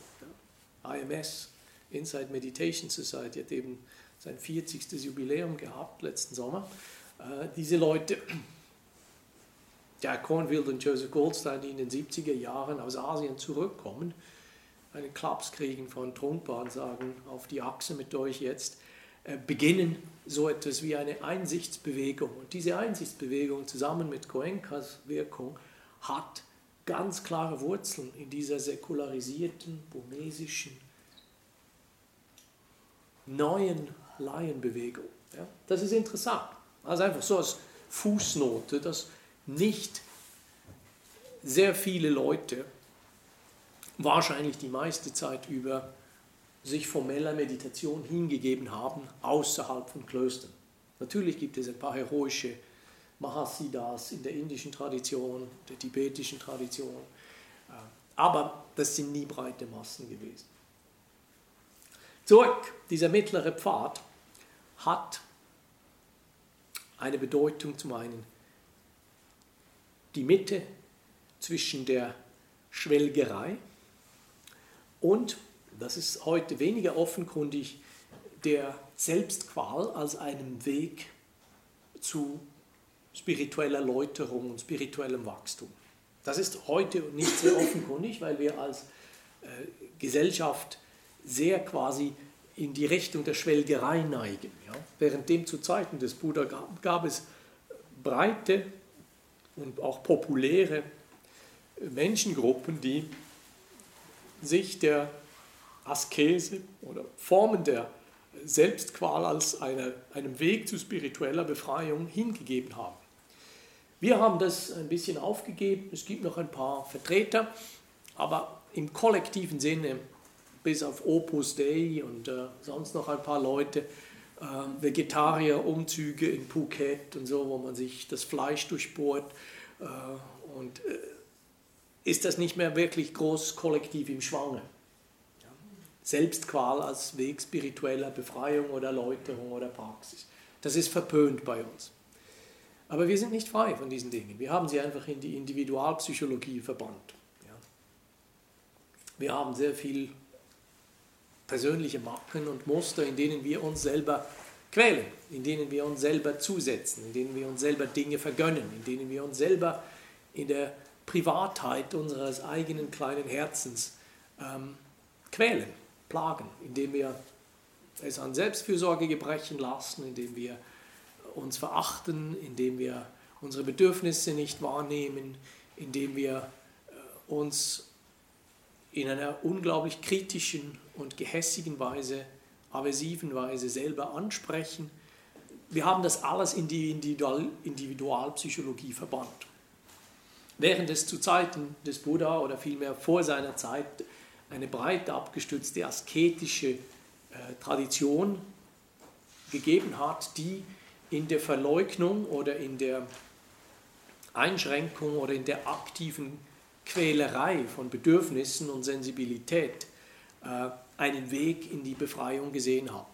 Ja. IMS, Inside Meditation Society, hat eben sein 40. Jubiläum gehabt letzten Sommer. Äh, diese Leute, Jack Cornfield und Joseph Goldstein, die in den 70er Jahren aus Asien zurückkommen, einen Klaps kriegen von Trungpa und sagen, auf die Achse mit euch jetzt, äh, beginnen so etwas wie eine Einsichtsbewegung. Und diese Einsichtsbewegung zusammen mit Goenkas Wirkung hat ganz klare Wurzeln in dieser säkularisierten, burmesischen, neuen Laienbewegung. Ja, das ist interessant. Also einfach so als Fußnote, dass nicht sehr viele Leute wahrscheinlich die meiste Zeit über sich formeller Meditation hingegeben haben außerhalb von Klöstern. Natürlich gibt es ein paar heroische Mahasiddhas in der indischen Tradition, der tibetischen Tradition, äh, aber das sind nie breite Massen gewesen. Zurück, dieser mittlere Pfad hat eine Bedeutung zum einen die Mitte zwischen der Schwelgerei und das ist heute weniger offenkundig, der Selbstqual als einem Weg zu spiritueller Läuterung und spirituellem Wachstum. Das ist heute nicht sehr offenkundig, weil wir als äh, Gesellschaft sehr quasi in die Richtung der Schwelgerei neigen. Ja? Währenddem zu Zeiten des Buddha gab, gab es breite und auch populäre Menschengruppen, die sich der Askese oder Formen der Selbstqual als eine, einem Weg zu spiritueller Befreiung hingegeben haben. Wir haben das ein bisschen aufgegeben, es gibt noch ein paar Vertreter, aber im kollektiven Sinne, bis auf Opus Dei und äh, sonst noch ein paar Leute, äh, Vegetarier-Umzüge in Phuket und so, wo man sich das Fleisch durchbohrt äh, und äh, ist das nicht mehr wirklich groß kollektiv im Schwange. Selbstqual als Weg spiritueller Befreiung oder Erläuterung oder Praxis. Das ist verpönt bei uns. Aber wir sind nicht frei von diesen Dingen. Wir haben sie einfach in die Individualpsychologie verbannt. Ja. Wir haben sehr viel persönliche Macken und Muster, in denen wir uns selber quälen, in denen wir uns selber zusetzen, in denen wir uns selber Dinge vergönnen, in denen wir uns selber in der Privatheit unseres eigenen kleinen Herzens ähm, quälen plagen, indem wir es an Selbstfürsorge gebrechen lassen, indem wir uns verachten, indem wir unsere Bedürfnisse nicht wahrnehmen, indem wir äh, uns in einer unglaublich kritischen und gehässigen Weise, aversiven Weise selber ansprechen. Wir haben das alles in die Individual Individualpsychologie verbannt. Während es zu Zeiten des Buddha oder vielmehr vor seiner Zeit eine breit abgestützte asketische äh, Tradition gegeben hat, die in der Verleugnung oder in der Einschränkung oder in der aktiven Quälerei von Bedürfnissen und Sensibilität äh, einen Weg in die Befreiung gesehen haben.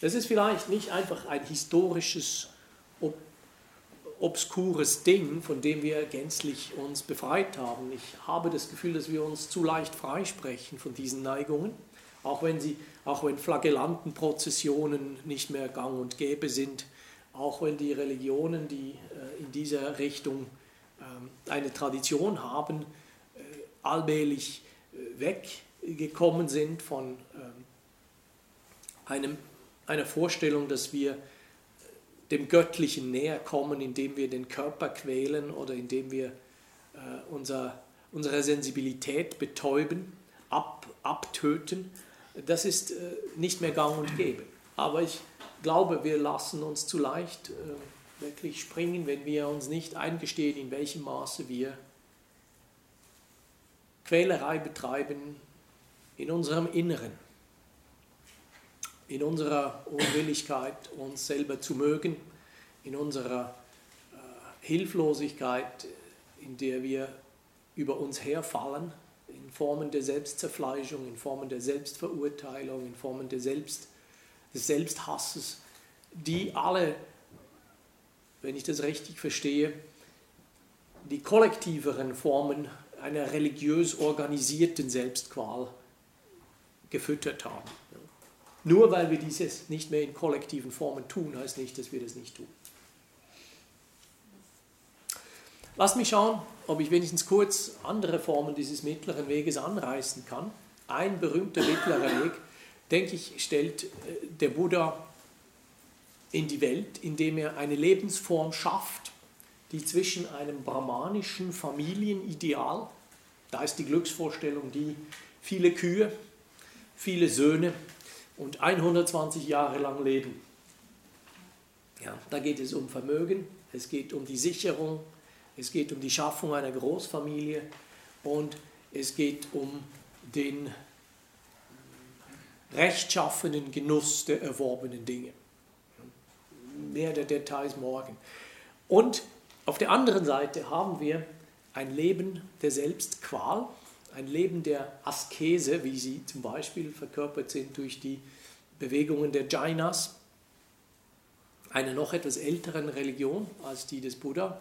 Das ist vielleicht nicht einfach ein historisches obskures Ding, von dem wir gänzlich uns befreit haben. Ich habe das Gefühl, dass wir uns zu leicht freisprechen von diesen Neigungen, auch wenn, sie, auch wenn Flagellantenprozessionen nicht mehr gang und gäbe sind, auch wenn die Religionen, die äh, in dieser Richtung eine Tradition haben, äh, allmählich äh, weggekommen sind von ähm, einem, einer Vorstellung, dass wir dem Göttlichen näher kommen, indem wir den Körper quälen oder indem wir äh, unser, unsere Sensibilität betäuben, ab, abtöten, das ist äh, nicht mehr gang und gäbe. Aber ich glaube, wir lassen uns zu leicht äh, wirklich springen, wenn wir uns nicht eingestehen, in welchem Maße wir Quälerei betreiben in unserem Inneren, in unserer Unwilligkeit, uns selber zu mögen, in unserer äh, Hilflosigkeit, in der wir über uns herfallen, in Formen der Selbstzerfleischung, in Formen der Selbstverurteilung, in Formen der Selbst, des Selbsthasses, die alle, wenn ich das richtig verstehe, die kollektiveren Formen einer religiös organisierten Selbstqual gefüttert haben. Nur weil wir dieses nicht mehr in kollektiven Formen tun, heißt nicht, dass wir das nicht tun. Lass mich schauen, ob ich wenigstens kurz andere Formen dieses mittleren Weges anreißen kann. Ein berühmter mittlerer Weg, denke ich, stellt äh, der Buddha in die Welt, indem er eine Lebensform schafft, die zwischen einem brahmanischen Familienideal, da ist die Glücksvorstellung die viele Kühe, viele Söhne und 120 Jahre lang leben. Ja, da geht es um Vermögen, es geht um die Sicherung es geht um die Schaffung einer Großfamilie und es geht um den rechtschaffenen Genuss der erworbenen Dinge. Mehr der Details morgen. Und auf der anderen Seite haben wir ein Leben der Selbstqual, ein Leben der Askese, wie sie zum Beispiel verkörpert sind durch die Bewegungen der Jainas, einer noch etwas älteren Religion als die des Buddha,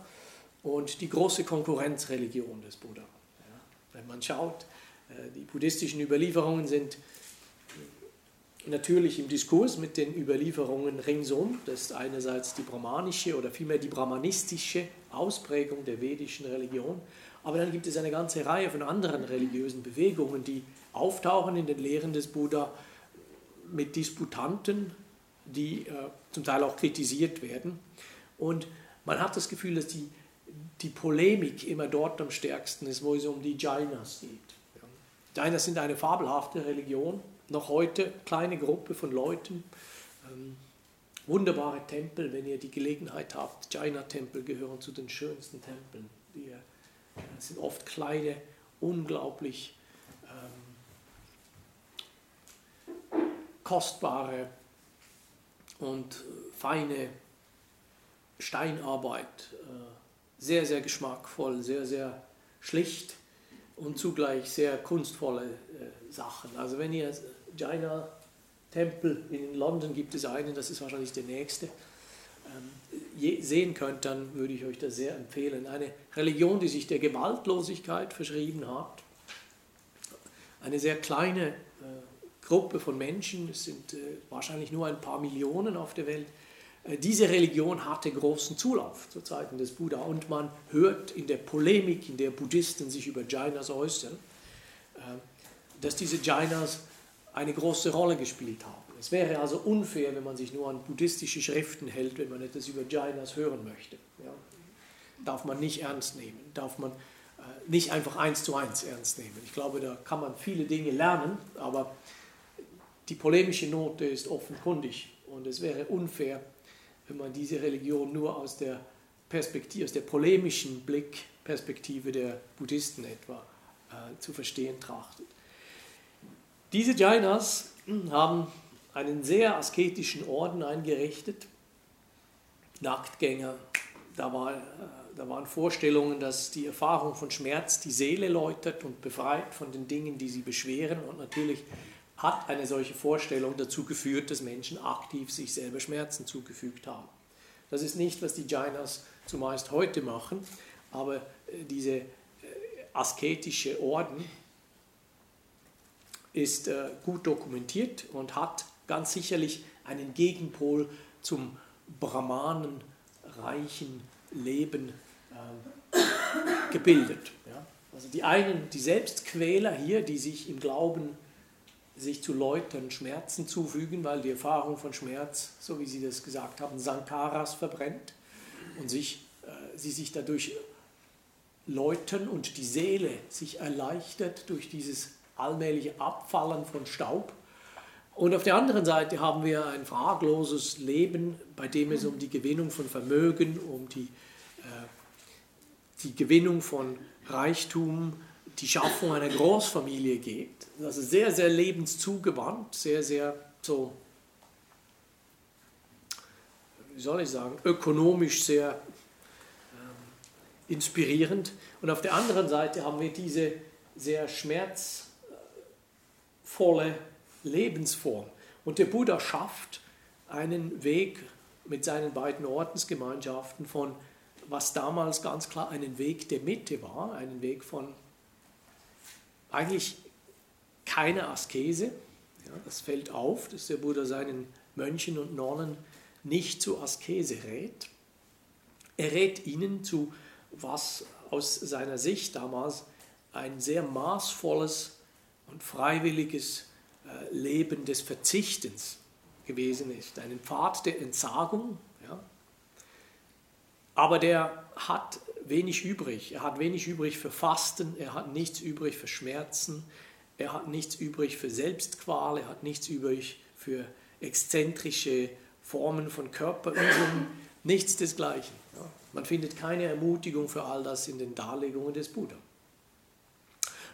und die große Konkurrenzreligion des Buddha. Ja, wenn man schaut, äh, die buddhistischen Überlieferungen sind natürlich im Diskurs mit den Überlieferungen ringsum. Das ist einerseits die brahmanische oder vielmehr die brahmanistische Ausprägung der vedischen Religion. Aber dann gibt es eine ganze Reihe von anderen religiösen Bewegungen, die auftauchen in den Lehren des Buddha mit Disputanten, die äh, zum Teil auch kritisiert werden. Und man hat das Gefühl, dass die die Polemik immer dort am stärksten ist, wo es um die Jainas geht. Jainas sind eine fabelhafte Religion, noch heute kleine Gruppe von Leuten, ähm, wunderbare Tempel, wenn ihr die Gelegenheit habt. Jaina-Tempel gehören zu den schönsten Tempeln. Die äh, sind oft kleine, unglaublich ähm, kostbare und feine Steinarbeit. Äh, sehr, sehr geschmackvoll, sehr, sehr schlicht und zugleich sehr kunstvolle äh, Sachen. Also wenn ihr Jaina Tempel in London gibt es einen, das ist wahrscheinlich der nächste, ähm, sehen könnt, dann würde ich euch das sehr empfehlen. Eine Religion, die sich der Gewaltlosigkeit verschrieben hat, eine sehr kleine äh, Gruppe von Menschen, es sind äh, wahrscheinlich nur ein paar Millionen auf der Welt, äh, diese Religion hatte großen Zulauf zu Zeiten des Buddha und man hört in der Polemik, in der Buddhisten sich über Jainas äußern, dass diese Jainas eine große Rolle gespielt haben. Es wäre also unfair, wenn man sich nur an buddhistische Schriften hält, wenn man etwas über Jainas hören möchte. Ja, darf man nicht ernst nehmen, darf man äh, nicht einfach eins zu eins ernst nehmen. Ich glaube, da kann man viele Dinge lernen, aber die polemische Note ist offenkundig und es wäre unfair, wenn man diese Religion nur aus der Perspektive, aus der polemischen Blickperspektive der Buddhisten etwa äh, zu verstehen trachtet. Diese Jainas haben einen sehr asketischen Orden eingerichtet, Nacktgänger, da, war, äh, da waren Vorstellungen, dass die Erfahrung von Schmerz die Seele läutert und befreit von den Dingen, die sie beschweren und natürlich hat eine solche Vorstellung dazu geführt, dass Menschen aktiv sich selber Schmerzen zugefügt haben. Das ist nicht, was die Jainas zumeist heute machen, aber äh, diese äh, asketische Orden ist äh, gut dokumentiert und hat ganz sicherlich einen Gegenpol zum brahmanenreichen Leben gebildet. Also die einen, die Selbstquäler hier, die sich im Glauben sich zu Leuten Schmerzen zufügen, weil die Erfahrung von Schmerz, so wie Sie das gesagt haben, Sankaras verbrennt und sich, äh, sie sich dadurch läuten und die Seele sich erleichtert durch dieses allmähliche Abfallen von Staub. Und auf der anderen Seite haben wir ein fragloses Leben, bei dem es um die Gewinnung von Vermögen, um die, äh, die Gewinnung von Reichtum, die Schaffung einer Großfamilie geht. Also sehr, sehr lebenszugewandt, sehr, sehr so, wie soll ich sagen, ökonomisch sehr ähm, inspirierend. Und auf der anderen Seite haben wir diese sehr schmerzvolle Lebensform. Und der Buddha schafft einen Weg mit seinen beiden Ordensgemeinschaften von, was damals ganz klar einen Weg der Mitte war, einen Weg von eigentlich keiner Askese. Ja, das fällt auf, dass der Buddha seinen Mönchen und Nonnen nicht zu Askese rät. Er rät ihnen zu, was aus seiner Sicht damals ein sehr maßvolles und freiwilliges äh, Leben des Verzichtens gewesen ist, einen Pfad der Entsagung. Ja. Aber der hat wenig übrig. Er hat wenig übrig für Fasten, er hat nichts übrig für Schmerzen, er hat nichts übrig für Selbstqual, er hat nichts übrig für exzentrische Formen von Körperübungen, nichts desgleichen. Ja. Man findet keine Ermutigung für all das in den Darlegungen des Buddha.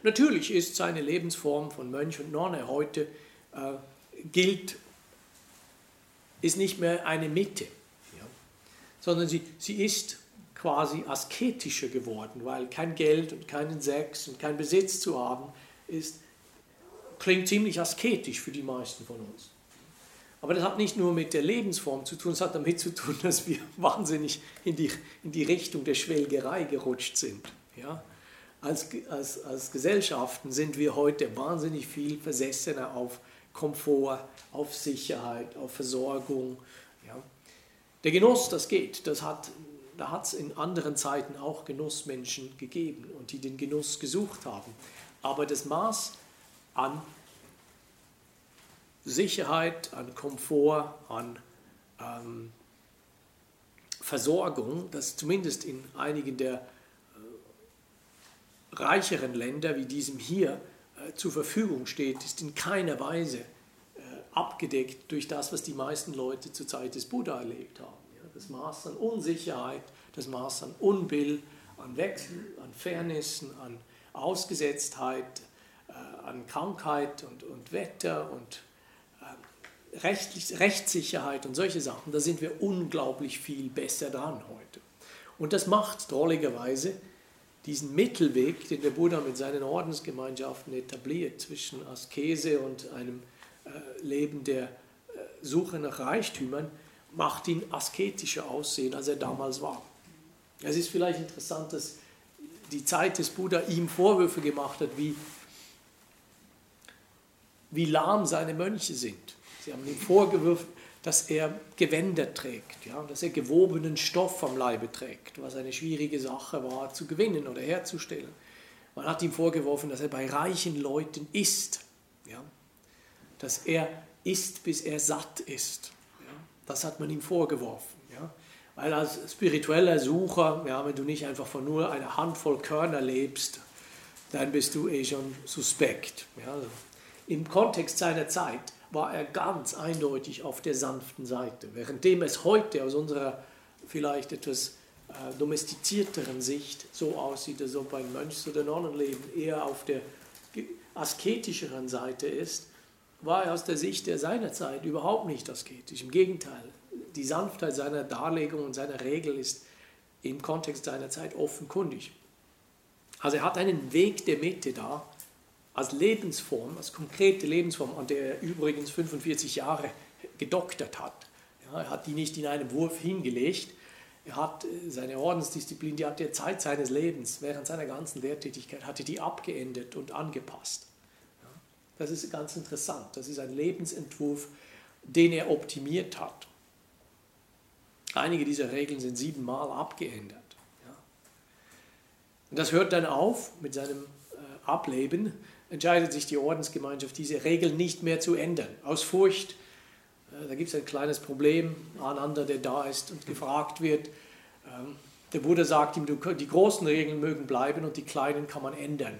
Natürlich ist seine Lebensform von Mönch und Nonne heute äh, gilt, ist nicht mehr eine Mitte, ja, sondern sie, sie ist quasi asketischer geworden, weil kein Geld und keinen Sex und kein Besitz zu haben ist, klingt ziemlich asketisch für die meisten von uns. Aber das hat nicht nur mit der Lebensform zu tun, es hat damit zu tun, (laughs) dass wir wahnsinnig in die, in die Richtung der Schwelgerei gerutscht sind. Ja? Als, als, als Gesellschaften sind wir heute wahnsinnig viel versessener auf Komfort, auf Sicherheit, auf Versorgung. Ja. Der Genuss, das geht, das hat, da hat es in anderen Zeiten auch Genussmenschen gegeben und die den Genuss gesucht haben. Aber das Maß an Sicherheit, an Komfort, an ähm, Versorgung, das zumindest in einigen der reicheren Länder wie diesem hier äh, zur Verfügung steht, ist in keiner Weise äh, abgedeckt durch das, was die meisten Leute zur Zeit des Buddha erlebt haben. Das Maß an Unsicherheit, das Maß an Unbill, an Wechsel, an Fairnessen, an Ausgesetztheit, äh, an Krankheit und, und Wetter und Rechtssicherheit und solche Sachen, da sind wir unglaublich viel besser dran heute. Und das macht drolligerweise diesen Mittelweg, den der Buddha mit seinen Ordensgemeinschaften etabliert, zwischen Askese und einem äh, Leben der äh, Suche nach Reichtümern, macht ihn asketischer aussehen, als er damals war. Es ist vielleicht interessant, dass die Zeit des Buddha ihm Vorwürfe gemacht hat, wie, wie lahm seine Mönche sind. Sie haben ihm vorgeworfen, dass er Gewänder trägt, ja, dass er gewobenen Stoff am Leibe trägt, was eine schwierige Sache war zu gewinnen oder herzustellen. Man hat ihm vorgeworfen, dass er bei reichen Leuten isst, ja, dass er isst, bis er satt ist. Ja, das hat man ihm vorgeworfen. Ja, weil als spiritueller Sucher, ja, wenn du nicht einfach von nur einer Handvoll Körner lebst, dann bist du eh schon suspekt. Ja, also Im Kontext seiner Zeit war er ganz eindeutig auf der sanften Seite. Währenddem es heute aus unserer vielleicht etwas äh, domestizierteren Sicht so aussieht, als ob ein Mönchs- oder Nonnenleben eher auf der asketischeren Seite ist, war er aus der Sicht der seiner Zeit überhaupt nicht asketisch. Im Gegenteil, die Sanftheit seiner Darlegung und seiner Regel ist im Kontext seiner Zeit offenkundig. Also er hat einen Weg der Mitte da, als Lebensform, als konkrete Lebensform, an der er übrigens 45 Jahre gedoktert hat. Ja, er hat die nicht in einem Wurf hingelegt. Er hat äh, seine Ordensdisziplin, die hat er Zeit seines Lebens, während seiner ganzen Lehrtätigkeit, hatte die abgeändert und angepasst. Das ist ganz interessant. Das ist ein Lebensentwurf, den er optimiert hat. Einige dieser Regeln sind siebenmal abgeändert. Das hört dann auf mit seinem äh, Ableben entscheidet sich die Ordensgemeinschaft, diese Regeln nicht mehr zu ändern. Aus Furcht, äh, da gibt es ein kleines Problem, einander, der da ist und gefragt wird. Ähm, der Buddha sagt ihm, die großen Regeln mögen bleiben und die kleinen kann man ändern.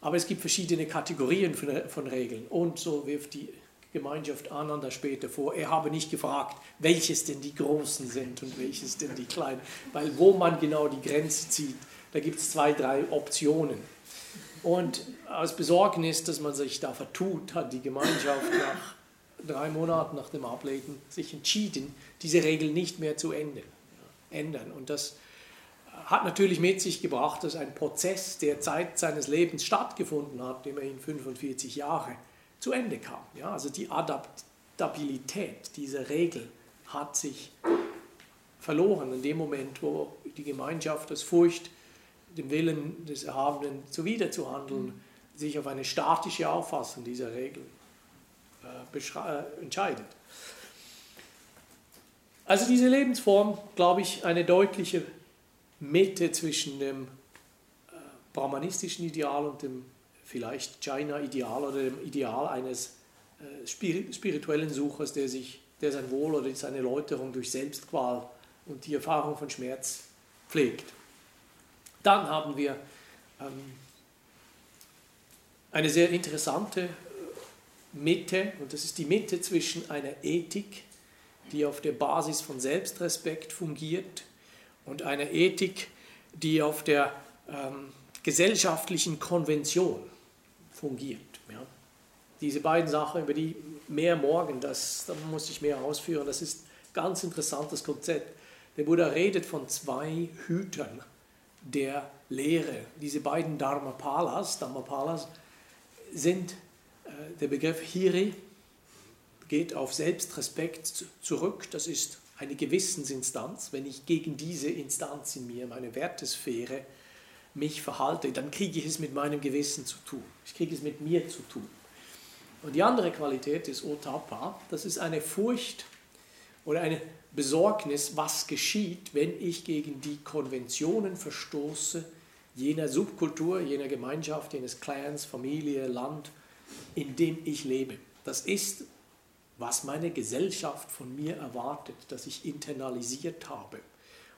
Aber es gibt verschiedene Kategorien von Regeln. Und so wirft die Gemeinschaft aneinander später vor. Er habe nicht gefragt, welches denn die Großen sind und welches denn die Kleinen, weil wo man genau die Grenze zieht, da gibt es zwei, drei Optionen. Und aus Besorgnis, dass man sich da vertut, hat die Gemeinschaft nach drei Monaten nach dem Ablegen sich entschieden, diese Regel nicht mehr zu ändern. ändern. Und das hat natürlich mit sich gebracht, dass ein Prozess, der Zeit seines Lebens stattgefunden hat, immerhin 45 Jahre, zu Ende kam. Ja, also die Adaptabilität dieser Regel hat sich verloren in dem Moment, wo die Gemeinschaft aus Furcht, dem Willen des Erhabenen zuwiderzuhandeln, mhm. sich auf eine statische Auffassung dieser Regel äh, äh, entscheidet. Also diese Lebensform, glaube ich, eine deutliche Mitte zwischen dem äh, brahmanistischen Ideal und dem vielleicht China-Ideal oder dem Ideal eines äh, spirituellen Suchers, der, sich, der sein Wohl oder seine Läuterung durch Selbstqual und die Erfahrung von Schmerz pflegt. Dann haben wir ähm, eine sehr interessante Mitte, und das ist die Mitte zwischen einer Ethik, die auf der Basis von Selbstrespekt fungiert, und einer Ethik, die auf der ähm, gesellschaftlichen Konvention fungiert. Ja. Diese beiden Sachen, über die mehr morgen, das, da muss ich mehr ausführen, das ist ein ganz interessantes Konzept. Der Buddha redet von zwei Hütern der Lehre. Diese beiden Dharmapalas, Dharmapalas sind äh, der Begriff Hiri, geht auf Selbstrespekt zurück. Das ist eine Gewissensinstanz. Wenn ich gegen diese Instanz in mir, meine Wertesphäre, mich verhalte, dann kriege ich es mit meinem Gewissen zu tun. Ich kriege es mit mir zu tun. Und die andere Qualität ist Otapa, das ist eine Furcht oder eine Besorgnis, was geschieht, wenn ich gegen die Konventionen verstoße, jener Subkultur, jener Gemeinschaft, jenes Clans, Familie, Land, in dem ich lebe. Das ist, was meine Gesellschaft von mir erwartet, das ich internalisiert habe.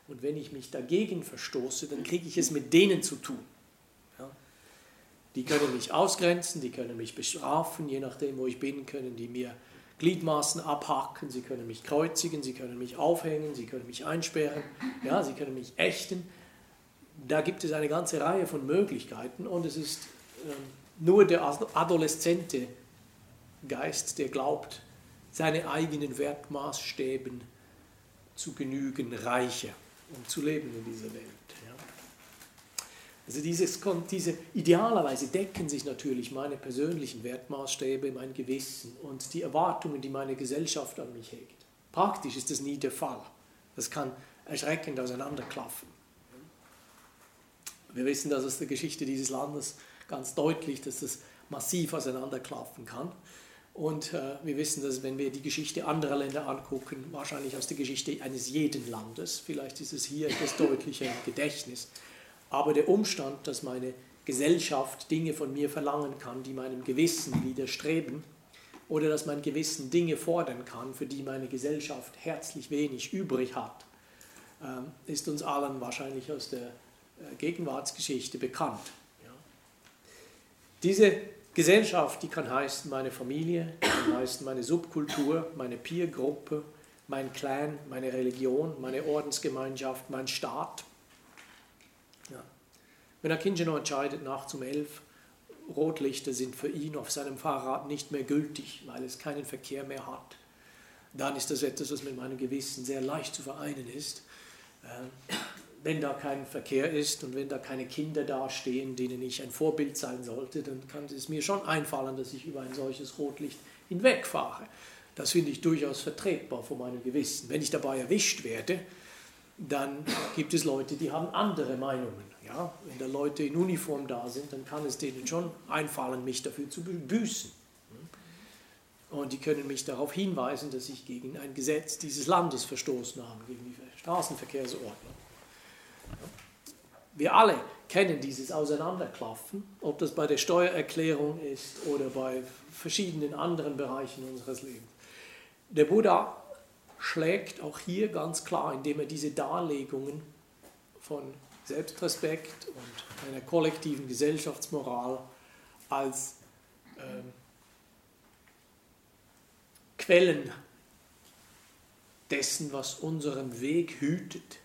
Und wenn ich mich dagegen verstoße, dann kriege ich es mit denen zu tun. Die können mich ausgrenzen, die können mich bestrafen, je nachdem, wo ich bin, können die mir Gliedmaßen abhacken, sie können mich kreuzigen, sie können mich aufhängen, sie können mich einsperren, ja, sie können mich ächten. Da gibt es eine ganze Reihe von Möglichkeiten und es ist ähm, nur der adoleszente Geist, der glaubt, seine eigenen Wertmaßstäben zu genügen, reicher um zu leben in dieser Welt. Also dieses, diese idealerweise decken sich natürlich meine persönlichen Wertmaßstäbe, mein Gewissen und die Erwartungen, die meine Gesellschaft an mich hegt. Praktisch ist das nie der Fall. Das kann erschreckend auseinanderklaffen. Wir wissen das aus der Geschichte dieses Landes ganz deutlich, dass das massiv auseinanderklaffen kann. Und äh, wir wissen, dass wenn wir die Geschichte anderer Länder angucken, wahrscheinlich aus der Geschichte eines jeden Landes, vielleicht ist es hier etwas deutlicher im Gedächtnis, aber der Umstand, dass meine Gesellschaft Dinge von mir verlangen kann, die meinem Gewissen widerstreben, oder dass mein Gewissen Dinge fordern kann, für die meine Gesellschaft herzlich wenig übrig hat, äh, ist uns allen wahrscheinlich aus der äh, Gegenwartsgeschichte bekannt. Diese Gesellschaft, die kann heißen meine Familie, die kann heißen meine Subkultur, meine Peergruppe, mein Clan, meine Religion, meine Ordensgemeinschaft, mein Staat. Wenn ein Kind entscheidet, nachts um elf, Rotlichter sind für ihn auf seinem Fahrrad nicht mehr gültig, weil es keinen Verkehr mehr hat, dann ist das etwas, was mit meinem Gewissen sehr leicht zu vereinen ist. Äh, wenn da kein Verkehr ist und wenn da keine Kinder dastehen, denen ich ein Vorbild sein sollte, dann kann es mir schon einfallen, dass ich über ein solches Rotlicht hinwegfahre. Das finde ich durchaus vertretbar von meinem Gewissen. Wenn ich dabei erwischt werde, dann gibt es Leute, die haben andere Meinungen. Ja? Wenn da Leute in Uniform da sind, dann kann es denen schon einfallen, mich dafür zu büßen. Und die können mich darauf hinweisen, dass ich gegen ein Gesetz dieses Landes verstoßen habe, gegen die Straßenverkehrsordnung. Wir alle kennen dieses Auseinanderklaffen, ob das bei der Steuererklärung ist oder bei verschiedenen anderen Bereichen unseres Lebens. Der Buddha schlägt auch hier ganz klar, indem er diese Darlegungen von Selbstrespekt und einer kollektiven Gesellschaftsmoral als ähm, Quellen dessen, was unseren Weg hütet.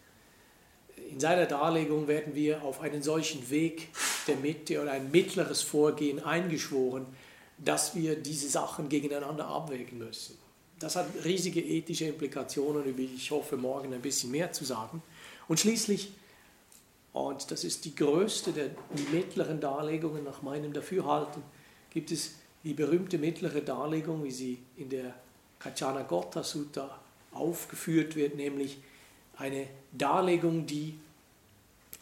In seiner Darlegung werden wir auf einen solchen Weg der Mitte oder ein mittleres Vorgehen eingeschworen, dass wir diese Sachen gegeneinander abwägen müssen. Das hat riesige ethische Implikationen, über die ich hoffe, morgen ein bisschen mehr zu sagen. Und schließlich, und das ist die größte der mittleren Darlegungen nach meinem Dafürhalten, gibt es die berühmte mittlere Darlegung, wie sie in der Kachana Gotta Sutta aufgeführt wird, nämlich eine Darlegung, die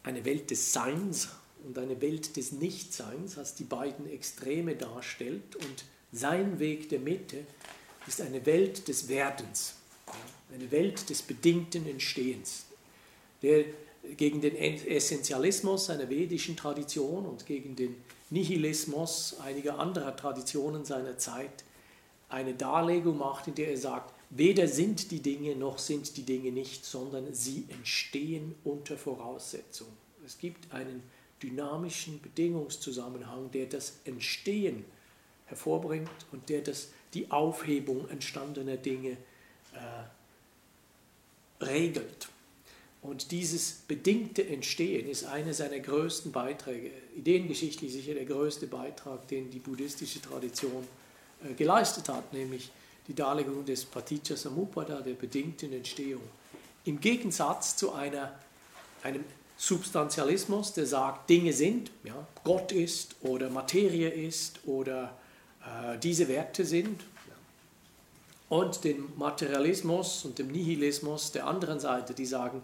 eine Welt des Seins und eine Welt des Nichtseins als die beiden Extreme darstellt. Und sein Weg der Mitte ist eine Welt des Werdens, eine Welt des bedingten Entstehens, der gegen den Essentialismus einer vedischen Tradition und gegen den Nihilismus einiger anderer Traditionen seiner Zeit eine Darlegung macht, in der er sagt, weder sind die Dinge noch sind die Dinge nicht, sondern sie entstehen unter Voraussetzung. Es gibt einen dynamischen Bedingungszusammenhang, der das Entstehen hervorbringt und der das, die Aufhebung entstandener Dinge äh, regelt. Und dieses bedingte Entstehen ist einer seiner größten Beiträge, ideengeschichtlich sicher der größte Beitrag, den die buddhistische Tradition äh, geleistet hat, nämlich die Darlegung des Paticca Samuppada, der bedingten Entstehung. Im Gegensatz zu einer, einem Substantialismus, der sagt, Dinge sind, ja, Gott ist oder Materie ist oder äh, diese Werte sind. Und den Materialismus und dem Nihilismus der anderen Seite, die sagen,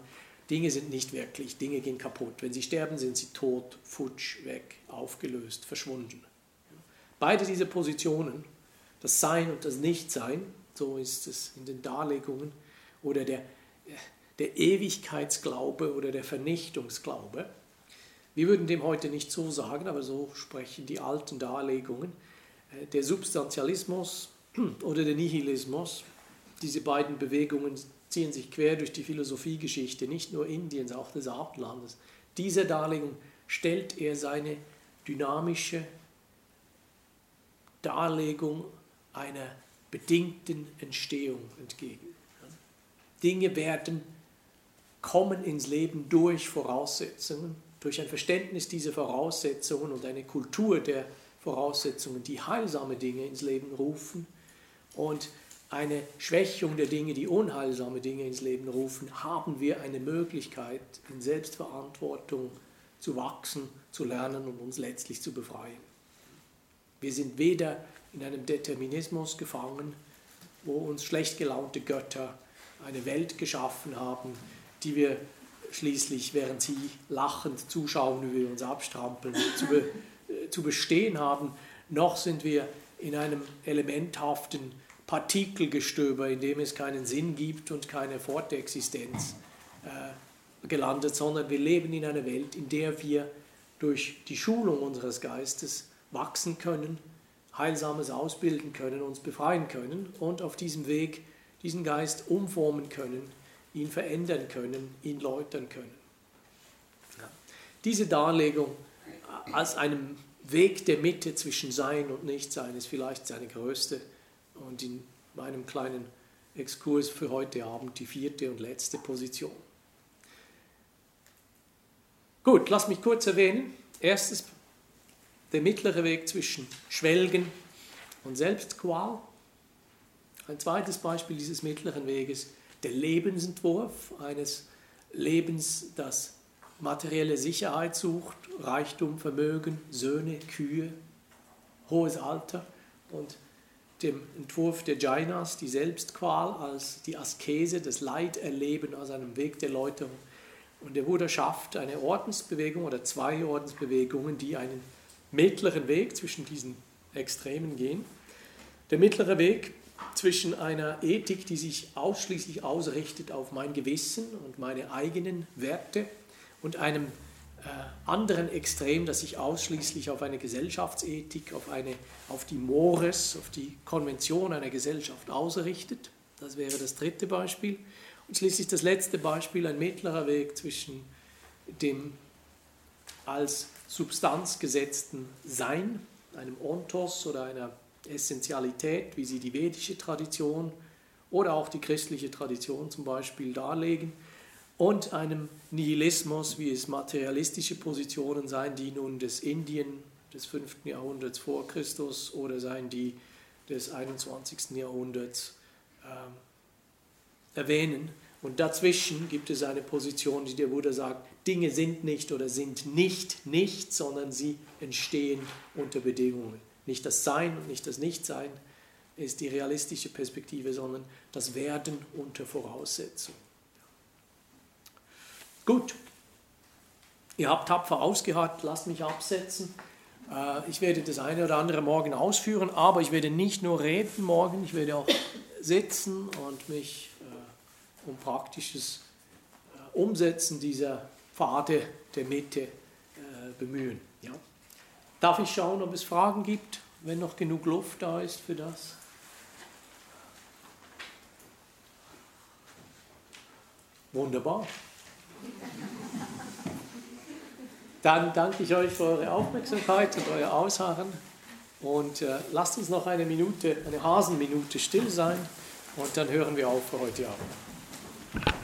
Dinge sind nicht wirklich, Dinge gehen kaputt. Wenn sie sterben, sind sie tot, futsch, weg, aufgelöst, verschwunden. Beide diese Positionen, das Sein und das Nichtsein, so ist es in den Darlegungen, oder der, der Ewigkeitsglaube oder der Vernichtungsglaube. Wir würden dem heute nicht so sagen, aber so sprechen die alten Darlegungen. Äh, der Substantialismus (clears throat) oder der Nihilismus, diese beiden Bewegungen ziehen sich quer durch die Philosophiegeschichte, nicht nur Indiens, auch des Abendlandes. Dieser Darlegung stellt er seine dynamische Darlegung einer bedingten Entstehung entgegen. Dinge werden kommen ins Leben durch Voraussetzungen, durch ein Verständnis dieser Voraussetzungen und eine Kultur der Voraussetzungen, die heilsame Dinge ins Leben rufen und eine Schwächung der Dinge, die unheilsame Dinge ins Leben rufen, haben wir eine Möglichkeit, in Selbstverantwortung zu wachsen, zu lernen und uns letztlich zu befreien. Wir sind weder in einem Determinismus gefangen, wo uns schlecht gelaunte Götter eine Welt geschaffen haben, die wir schließlich, während sie lachend zuschauen, wie wir uns abstrampeln, zu, be, äh, zu bestehen haben, noch sind wir in einem elementhaften Partikelgestöber, in dem es keinen Sinn gibt und keine Fortexistenz äh, gelandet, sondern wir leben in einer Welt, in der wir durch die Schulung unseres Geistes wachsen können, Heilsames ausbilden können, uns befreien können und auf diesem Weg diesen Geist umformen können, ihn verändern können, ihn läutern können. Ja. Diese Darlegung als einem Weg der Mitte zwischen Sein und Nichtsein ist vielleicht seine größte und in meinem kleinen Exkurs für heute Abend die vierte und letzte Position. Gut, lass mich kurz erwähnen. Erstens der mittlere Weg zwischen Schwelgen und Selbstqual. Ein zweites Beispiel dieses mittleren Weges, der Lebensentwurf eines Lebens, das materielle Sicherheit sucht, Reichtum, Vermögen, Söhne, Kühe, hohes Alter und dem Entwurf der Jainas, die Selbstqual als die Askese, das Leiterleben als einem Weg der Läuterung. Und der Buddha schafft eine Ordensbewegung oder zwei Ordensbewegungen, die einen mittleren Weg zwischen diesen Extremen gehen. Der mittlere Weg zwischen einer Ethik, die sich ausschließlich ausrichtet auf mein Gewissen und meine eigenen Werte und einem anderen Extrem, das sich ausschließlich auf eine Gesellschaftsethik, auf, eine, auf die Mores, auf die Konvention einer Gesellschaft ausrichtet. Das wäre das dritte Beispiel. Und schließlich das letzte Beispiel, ein mittlerer Weg zwischen dem als Substanz gesetzten Sein, einem Ontos oder einer Essentialität, wie sie die vedische Tradition oder auch die christliche Tradition zum Beispiel darlegen, und einem Nihilismus, wie es materialistische Positionen seien, die nun des Indien des 5. Jahrhunderts vor Christus oder seien die des 21. Jahrhunderts äh, erwähnen. Und dazwischen gibt es eine Position, die der Buddha sagt, Dinge sind nicht oder sind nicht nicht, sondern sie entstehen unter Bedingungen. Nicht das Sein und nicht das Nichtsein ist die realistische Perspektive, sondern das Werden unter Voraussetzung. Gut, ihr habt tapfer ausgeharrt, lasst mich absetzen. Äh, ich werde das eine oder andere morgen ausführen, aber ich werde nicht nur reden morgen, ich werde auch (coughs) sitzen und mich um praktisches äh, Umsetzen dieser Pfade der Mitte äh, bemühen. Ja. Darf ich schauen, ob es Fragen gibt, wenn noch genug Luft da ist für das? Wunderbar. Dann danke ich euch für eure Aufmerksamkeit und euer Ausharren und äh, lasst uns noch eine Minute, eine Hasenminute still sein und dann hören wir auf für heute Abend.